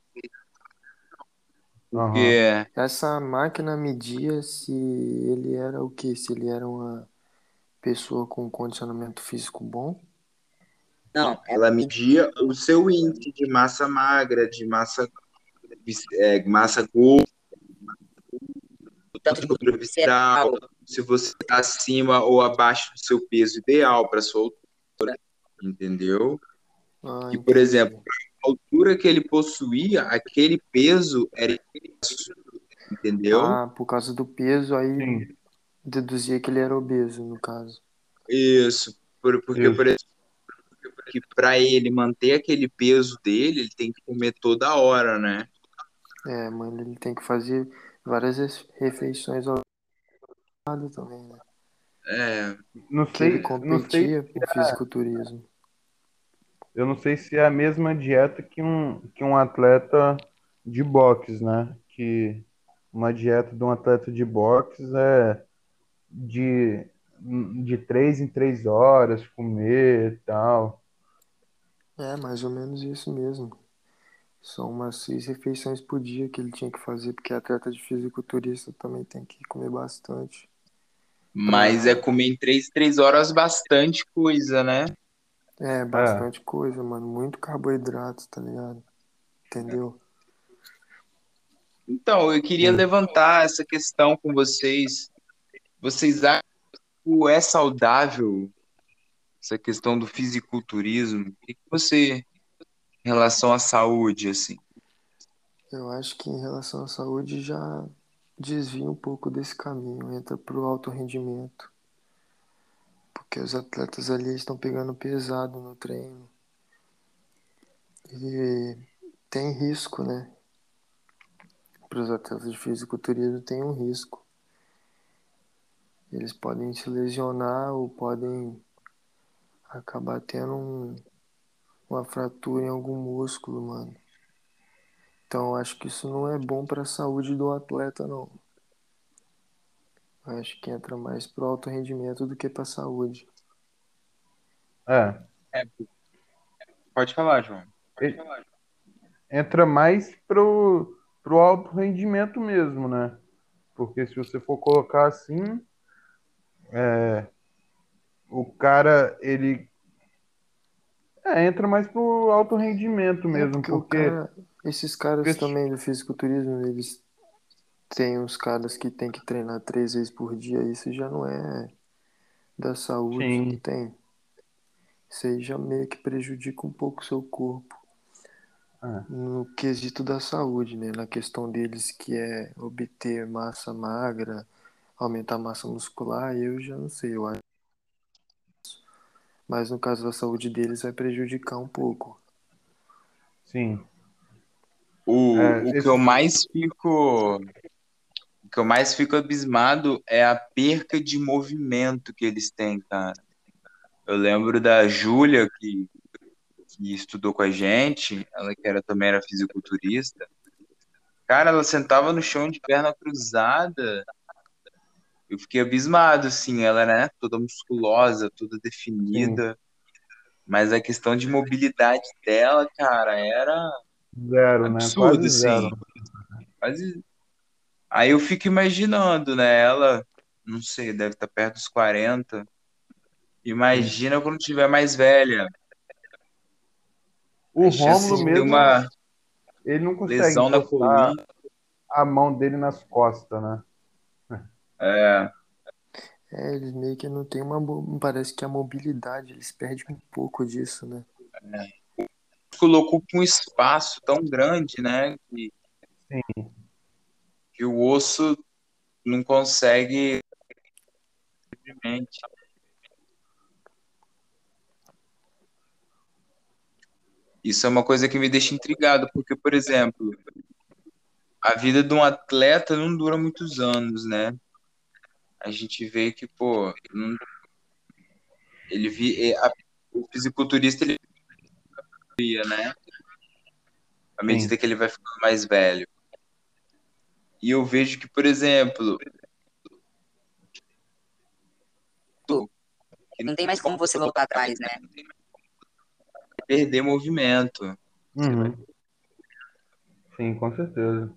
Porque Essa máquina media se ele era o quê? Se ele era uma pessoa com condicionamento físico bom? Não, ela media o seu índice de massa magra, de massa é, massa gorda, tanto de gordura visceral, se você está acima ou abaixo do seu peso ideal para sua altura, entendeu? Ah, e, por exemplo, altura que ele possuía, aquele peso era entendeu? Ah, por causa do peso, aí Sim. deduzia que ele era obeso, no caso. Isso, por, porque, Isso. por exemplo, que para ele manter aquele peso dele, ele tem que comer toda hora, né? É, mano, ele tem que fazer várias refeições ao lado também, né? É. Não sei, ele competia não sei com fisiculturismo. Eu não sei se é a mesma dieta que um, que um atleta de boxe, né? Que uma dieta de um atleta de boxe é de, de três em três horas comer e tal. É, mais ou menos isso mesmo. São umas seis refeições por dia que ele tinha que fazer, porque atleta de fisiculturista também tem que comer bastante. Mas é comer em três, três horas bastante coisa, né? É, bastante é. coisa, mano. Muito carboidrato, tá ligado? Entendeu? Então, eu queria levantar essa questão com vocês. Vocês acham que é saudável essa questão do fisiculturismo? O que você em relação à saúde, assim? Eu acho que em relação à saúde já desvia um pouco desse caminho, entra para o alto rendimento. Porque os atletas ali estão pegando pesado no treino. E tem risco, né? Para os atletas de fisiculturismo tem um risco. Eles podem se lesionar ou podem acabar tendo um, uma fratura em algum músculo, mano. Então acho que isso não é bom para a saúde do atleta, não. Acho que entra mais pro alto rendimento do que para saúde. É. é. Pode falar, João. Pode falar, Entra mais pro, pro alto rendimento mesmo, né? Porque se você for colocar assim, é, o cara ele é, entra mais pro alto rendimento é, mesmo, é porque, porque... Cara, esses caras porque... também do fisiculturismo, eles têm uns caras que tem que treinar três vezes por dia, isso já não é da saúde Sim. que tem. Isso aí já meio que prejudica um pouco o seu corpo. Ah. No quesito da saúde, né? Na questão deles que é obter massa magra, aumentar a massa muscular, eu já não sei, eu acho mas no caso da saúde deles vai prejudicar um pouco. Sim. O, é, o esse... que eu mais fico que eu mais fico abismado é a perca de movimento que eles têm, cara. Eu lembro da Júlia que, que estudou com a gente, ela que era também era fisiculturista. Cara, ela sentava no chão de perna cruzada eu fiquei abismado, assim, ela era né, toda musculosa, toda definida, Sim. mas a questão de mobilidade dela, cara, era zero, né? absurdo, né? Quase assim. Zero. Quase... Aí eu fico imaginando, né, ela, não sei, deve estar perto dos 40, imagina quando tiver mais velha. O Rômulo assim, mesmo, uma ele não consegue lesão na coluna. a mão dele nas costas, né? É. É, eles meio que não tem uma. Parece que a mobilidade, eles perdem um pouco disso, né? É. Colocou com um espaço tão grande, né? Que, Sim. Que o osso não consegue. Isso é uma coisa que me deixa intrigado, porque, por exemplo, a vida de um atleta não dura muitos anos, né? a gente vê que, pô, não, ele vi, a, o fisiculturista ele né? À medida Sim. que ele vai ficando mais velho. E eu vejo que, por exemplo, não tem mais como você voltar atrás, né? Perder movimento. Uhum. Sim, com certeza.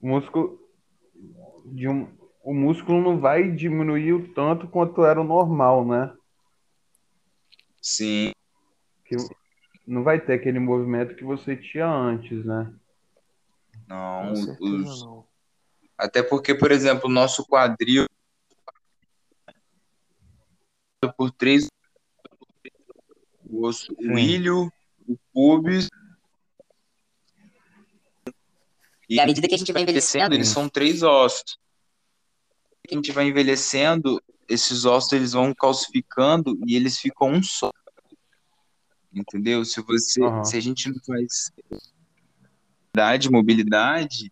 O músculo, de um, o músculo não vai diminuir o tanto quanto era o normal, né? Sim. Que, não vai ter aquele movimento que você tinha antes, né? Não, os... não. Até porque, por exemplo, o nosso quadril por três o osso, o ilho, o pubis e à medida que a gente vai envelhecendo, eles são três ossos. Que a gente vai envelhecendo, esses ossos eles vão calcificando e eles ficam um só. Entendeu? Se você, uhum. se a gente não faz mobilidade,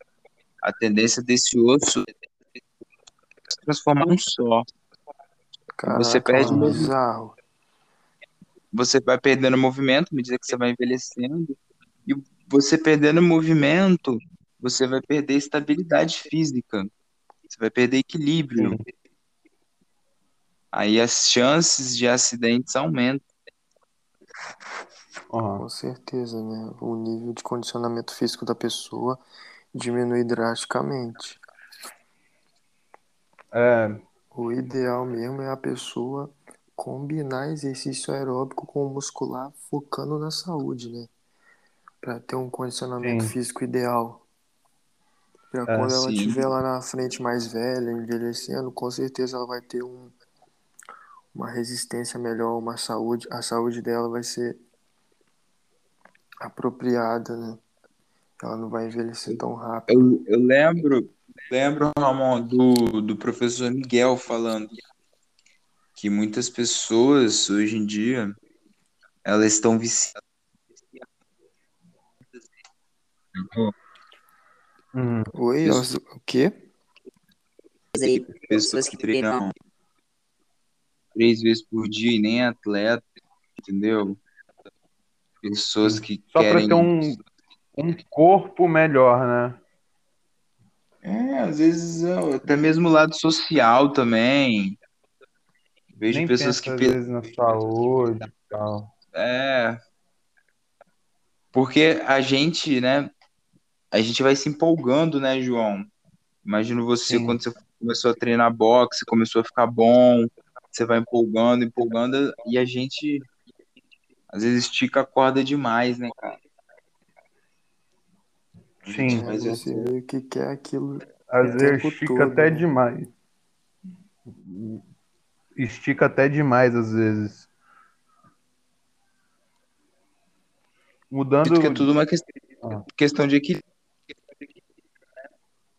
a tendência desse osso é se transformar um só. Caraca, você perde bizarro. Você vai perdendo movimento à medida que você vai envelhecendo. E você perdendo movimento, você vai perder estabilidade física. Você vai perder equilíbrio. Aí as chances de acidentes aumentam. Com certeza, né? O nível de condicionamento físico da pessoa diminui drasticamente. É. O ideal mesmo é a pessoa combinar exercício aeróbico com o muscular, focando na saúde, né? Para ter um condicionamento sim. físico ideal. Pra é, quando ela estiver lá na frente mais velha, envelhecendo, com certeza ela vai ter um, uma resistência melhor, uma saúde. A saúde dela vai ser apropriada, né? Ela não vai envelhecer tão rápido. Eu, eu lembro, lembro, Ramon, do, do professor Miguel falando que muitas pessoas hoje em dia elas estão viciadas. Hum. Oi, o quê? Pessoas que treinam três vezes por dia e nem atleta, entendeu? Pessoas que Só querem... para ter um, um corpo melhor, né? É, às vezes até mesmo o lado social também. Vejo Nem pessoas que. Às vezes na saúde e tal. É. Porque a gente, né? A gente vai se empolgando, né, João? Imagino você Sim. quando você começou a treinar boxe, começou a ficar bom, você vai empolgando, empolgando, e a gente às vezes estica a corda demais, né, cara? Sim, mas você meio que quer aquilo. Às vezes estica todo, até né? demais. Estica até demais, às vezes. Mudando. Porque é tudo uma questão, ah. questão de equilíbrio.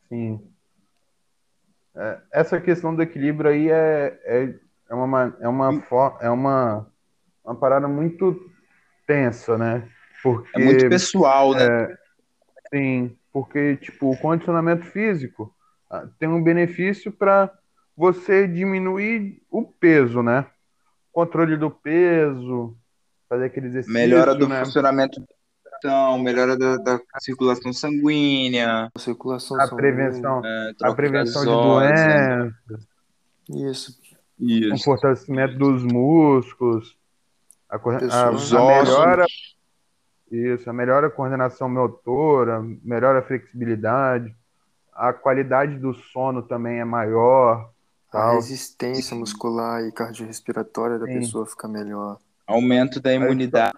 Sim. É, essa questão do equilíbrio aí é, é, é, uma, é, uma, é uma, uma parada muito tensa, né? Porque, é muito pessoal, né? É, sim, porque tipo, o condicionamento físico ah, tem um benefício para você diminuir o peso, né? Controle do peso, fazer aqueles exercícios. Melhora do né? funcionamento então, melhora da, da, circulação sanguínea, a circulação a prevenção, é, a prevenção de doenças, isso, isso, o fortalecimento dos músculos, a, a, a melhora, isso, a melhora a coordenação motora, melhora a flexibilidade, a qualidade do sono também é maior, a resistência muscular e cardiorrespiratória da Sim. pessoa fica melhor. Aumento da imunidade.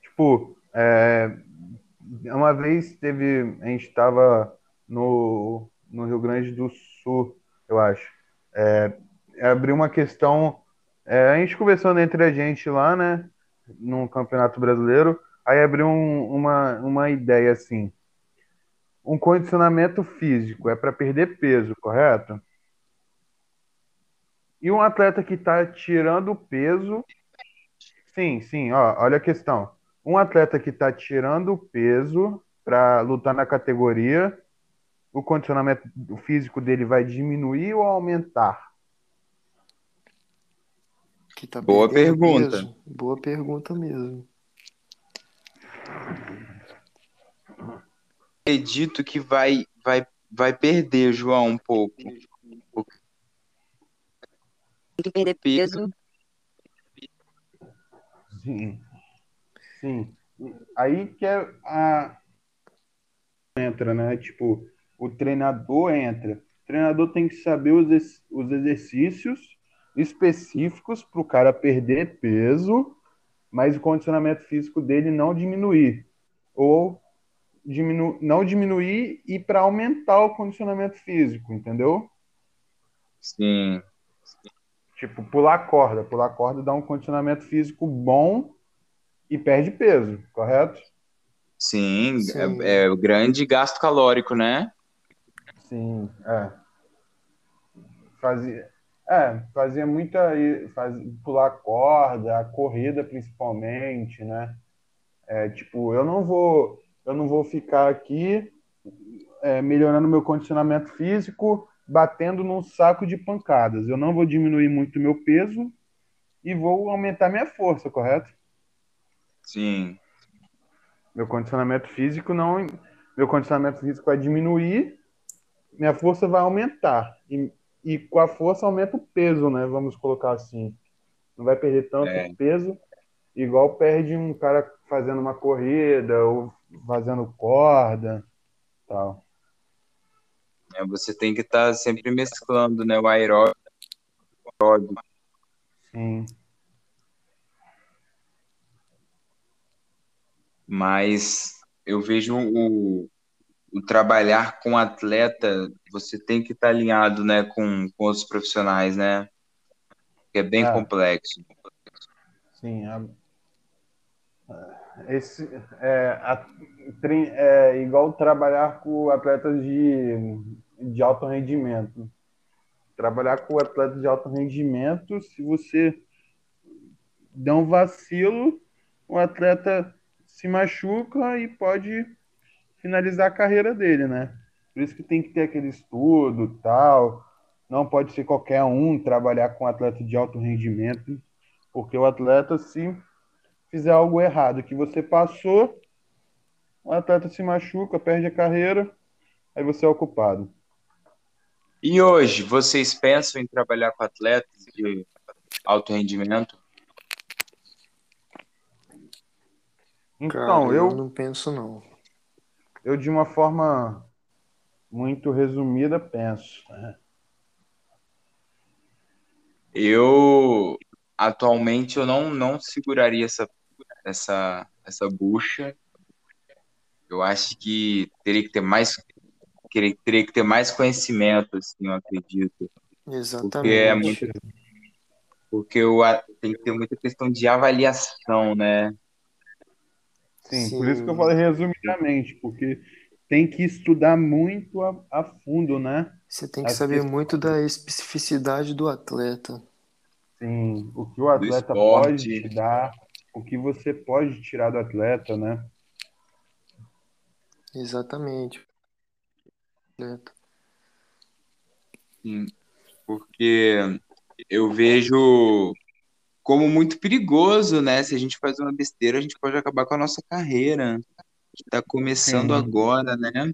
Tipo, é, uma vez teve. A gente estava no, no Rio Grande do Sul, eu acho. É, abriu uma questão. É, a gente conversando entre a gente lá, né? No Campeonato Brasileiro. Aí abriu um, uma, uma ideia assim um condicionamento físico é para perder peso, correto? E um atleta que está tirando peso. Sim, sim, ó, olha a questão. Um atleta que está tirando peso para lutar na categoria, o condicionamento físico dele vai diminuir ou aumentar? Tá Boa pergunta. Peso. Boa pergunta mesmo. acredito que vai, vai, vai perder, João, um pouco. Tem que perder peso. Sim. Sim. Aí que é a. Entra, né? Tipo, o treinador entra. O treinador tem que saber os, os exercícios específicos para o cara perder peso mas o condicionamento físico dele não diminuir. Ou diminu não diminuir e para aumentar o condicionamento físico, entendeu? Sim. Tipo, pular corda. Pular corda dá um condicionamento físico bom e perde peso, correto? Sim, Sim. É, é o grande gasto calórico, né? Sim, é. Fazia, é, fazia muita. Faz, pular corda, a corrida principalmente, né? É, tipo, eu não vou. Eu não vou ficar aqui é, melhorando meu condicionamento físico, batendo num saco de pancadas. Eu não vou diminuir muito o meu peso e vou aumentar minha força, correto? Sim. Meu condicionamento físico não. Meu condicionamento físico vai diminuir, minha força vai aumentar. E e com a força aumenta o peso, né? Vamos colocar assim. Não vai perder tanto é. peso, igual perde um cara fazendo uma corrida ou fazendo corda, tal. É, você tem que estar tá sempre mesclando, né? O aeróbico. Sim. Mas eu vejo o, o trabalhar com atleta, você tem que estar tá alinhado, né, com, com outros profissionais, né? Que é bem é. complexo. Sim, a, esse é, a, é igual trabalhar com atletas de, de alto rendimento. Trabalhar com atletas de alto rendimento, se você der um vacilo, o atleta se machuca e pode finalizar a carreira dele, né? Por isso que tem que ter aquele estudo tal. Não pode ser qualquer um trabalhar com atleta de alto rendimento, porque o atleta, se fizer algo errado que você passou, o atleta se machuca, perde a carreira, aí você é ocupado. E hoje, vocês pensam em trabalhar com atletas de alto rendimento? Então, Cara, eu... eu não penso não eu, de uma forma muito resumida, penso. Né? Eu atualmente eu não, não seguraria essa, essa, essa bucha. Eu acho que teria que ter mais teria, teria que ter mais conhecimento, assim, eu acredito. Exatamente. Porque é muito, porque eu, tem que ter muita questão de avaliação, né? Sim, Sim, por isso que eu falei resumidamente, porque tem que estudar muito a, a fundo, né? Você tem que As saber questões... muito da especificidade do atleta. Sim, o que o atleta pode te dar, o que você pode tirar do atleta, né? Exatamente. Sim, porque eu vejo como muito perigoso, né? Se a gente faz uma besteira, a gente pode acabar com a nossa carreira. Está começando Sim. agora, né?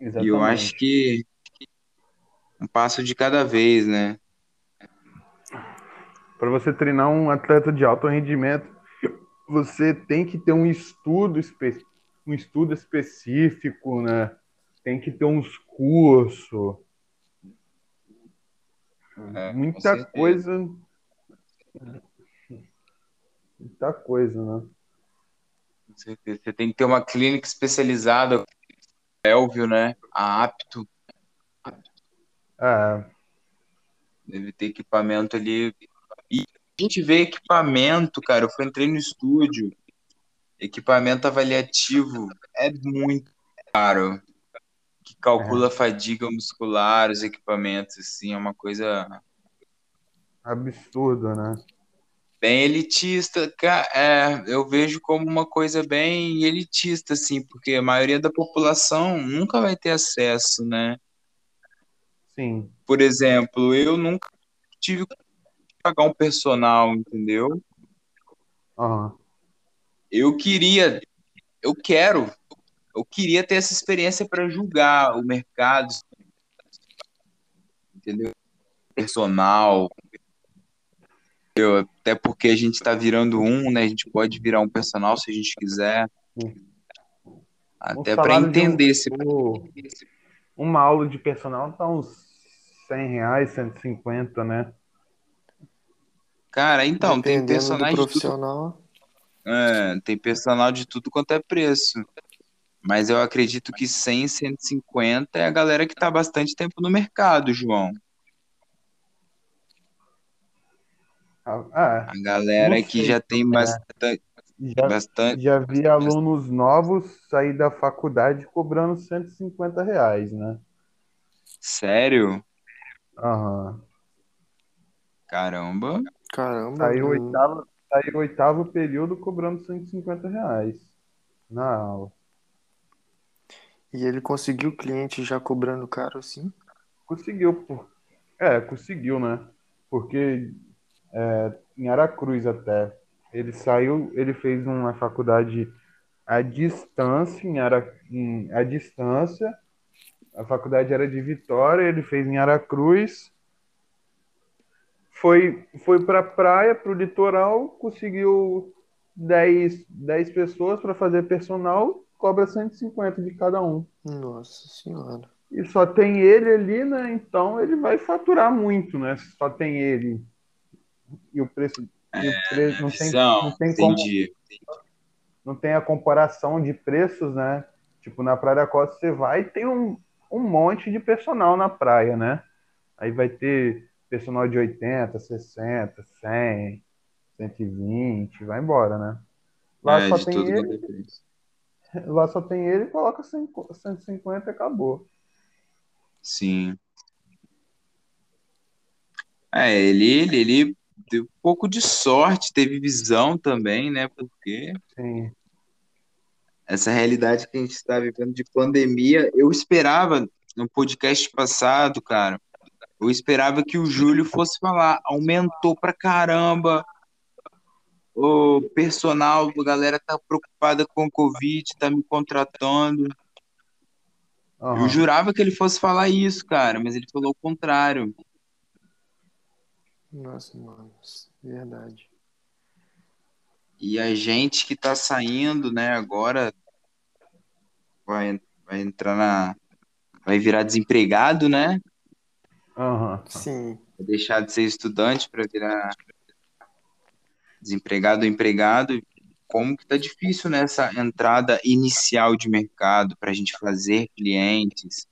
Exatamente. E eu acho que um passo de cada vez, né? Para você treinar um atleta de alto rendimento, você tem que ter um estudo espe um estudo específico, né? Tem que ter uns cursos é, muita coisa. Muita coisa, né? Você tem que ter uma clínica especializada, Elvio, né? A Apto. É. Deve ter equipamento ali. E a gente vê equipamento, cara. Eu fui, entrei no estúdio. Equipamento avaliativo é muito caro que calcula é. fadiga muscular, os equipamentos, assim, é uma coisa absurda, né? Bem elitista, é, eu vejo como uma coisa bem elitista, assim, porque a maioria da população nunca vai ter acesso, né? Sim. Por exemplo, eu nunca tive que pagar um personal, entendeu? Uhum. Eu queria, eu quero eu queria ter essa experiência para julgar o mercado, entendeu? Personal. Eu, até porque a gente está virando um, né? A gente pode virar um personal se a gente quiser. Até para entender um, se. Uma aula de personal tá uns 100 reais, 150, né? Cara, então, tem Dependendo do personagem de tudo. profissional. É, tem personal de tudo quanto é preço. Mas eu acredito que 100, 150 é a galera que tá há bastante tempo no mercado, João. Ah, A galera Não que sei já tem né? bastante, já, bastante. já vi alunos novos sair da faculdade cobrando 150 reais, né? Sério? Aham. Caramba. Caramba, Saiu o oitavo, saiu o oitavo período cobrando 150 reais na aula. E ele conseguiu o cliente já cobrando caro assim? Conseguiu, pô. É, conseguiu, né? Porque é, em Aracruz até. Ele saiu, ele fez uma faculdade à distância, em Ara, em, à distância. A faculdade era de Vitória, ele fez em Aracruz. Foi, foi para praia, para o litoral, conseguiu 10, 10 pessoas para fazer personal, cobra 150 de cada um. Nossa senhora. E só tem ele ali, né? Então ele vai faturar muito, né? Se Só tem ele. E o preço, e o preço não tem, Visão, não tem como, entendi. não tem a comparação de preços, né? Tipo, na Praia da Costa você vai e tem um, um monte de personal na praia, né? Aí vai ter personal de 80, 60, 100, 120, vai embora, né? Lá É, só tem tudo ele, é. [LAUGHS] lá só tem ele, coloca 100 150 e acabou. Sim. É, ele, ele, ele deu um pouco de sorte, teve visão também, né? Porque Sim. essa realidade que a gente está vivendo de pandemia, eu esperava no podcast passado, cara, eu esperava que o Júlio fosse falar, aumentou pra caramba, o personal, a galera tá preocupada com o Covid, tá me contratando. Eu Aham. jurava que ele fosse falar isso, cara, mas ele falou o contrário. Nossa, mano. Verdade. E a gente que tá saindo, né, agora vai, vai entrar na. Vai virar desempregado, né? Aham. Sim. Vai deixar de ser estudante para virar desempregado ou empregado. Como que tá difícil nessa entrada inicial de mercado para a gente fazer clientes,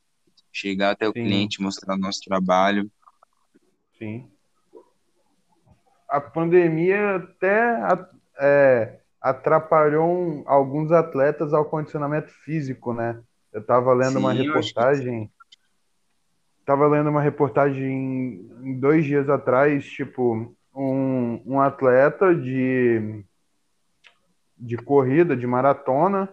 chegar até o Sim. cliente, mostrar nosso trabalho. Sim. A pandemia até é, atrapalhou alguns atletas ao condicionamento físico, né? Eu estava lendo uma Sim, que- reportagem. Estava lendo uma reportagem em dois dias atrás, tipo, um, um atleta de, de corrida, de maratona,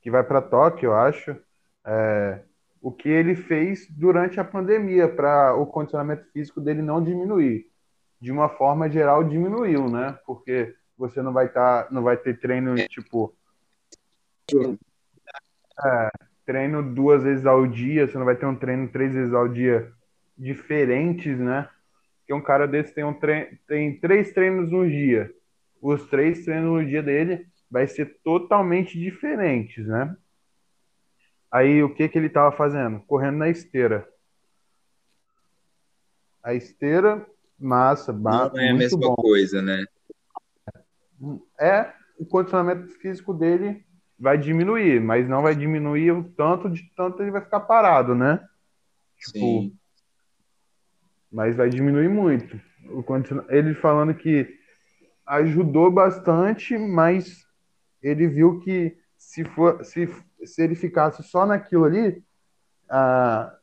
que vai para Tóquio, eu acho. É, o que ele fez durante a pandemia para o condicionamento físico dele não diminuir. De uma forma geral, diminuiu, né? Porque você não vai estar, não vai ter treino tipo é, treino duas vezes ao dia, você não vai ter um treino três vezes ao dia diferentes, né? Porque um cara desse tem um treino, tem três treinos no dia. Os três treinos no dia dele vai ser totalmente diferentes, né? Aí o que que ele tava fazendo? Correndo na esteira. A esteira, massa, ba- Não é a mesma bom. coisa, né? É, o condicionamento físico dele vai diminuir, mas não vai diminuir o tanto de tanto ele vai ficar parado, né? Sim. Mas vai diminuir muito. Ele falando que ajudou bastante, mas ele viu que se for se, se ele ficasse só naquilo ali, ah,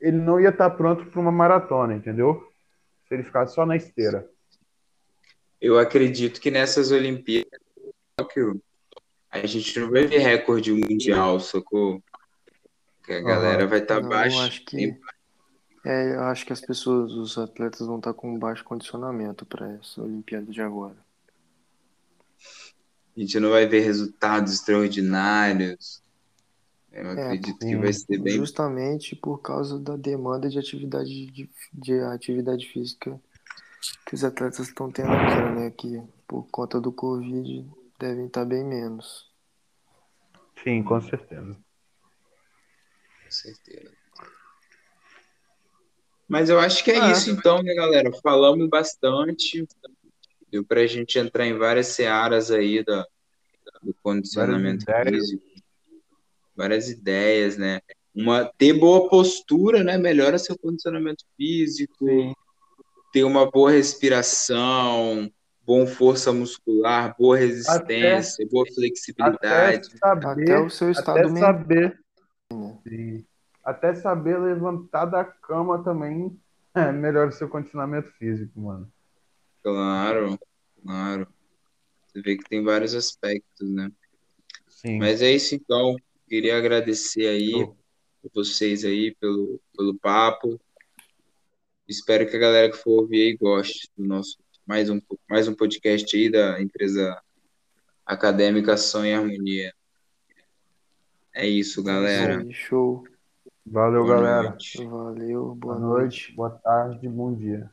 ele não ia estar pronto para uma maratona, entendeu? Se ele ficasse só na esteira. Eu acredito que nessas Olimpíadas, a gente não vai ver recorde mundial, sacou? Que a galera vai estar abaixo. acho que. É, eu acho que as pessoas, os atletas vão estar com baixo condicionamento para essa Olimpíada de agora. A gente não vai ver resultados extraordinários. Eu É, acredito que vai ser bem. Justamente por causa da demanda de atividade de, de atividade física que os atletas estão tendo agora, né? Que por conta do Covid devem estar bem menos. Sim, com certeza. Com certeza. Mas eu acho que é É. isso então, né, galera? Falamos bastante. Deu para a gente entrar em várias searas aí da, do condicionamento várias físico. Ideias. Várias ideias, né? Uma, ter boa postura, né? Melhora seu condicionamento físico. Sim. Ter uma boa respiração, bom força muscular, boa resistência, até, boa flexibilidade. Até, saber, até o seu estado até saber, sim, até saber levantar da cama também é, melhora o seu condicionamento físico, mano. Claro, claro. Você vê que tem vários aspectos, né? Sim. Mas é isso então. Queria agradecer aí vocês aí pelo, pelo papo. Espero que a galera que for ouvir aí goste do nosso mais um, mais um podcast aí da empresa acadêmica Som e Harmonia. É isso, galera. Show. Valeu, boa galera. Noite. Valeu, boa, boa noite. noite. Boa tarde, bom dia.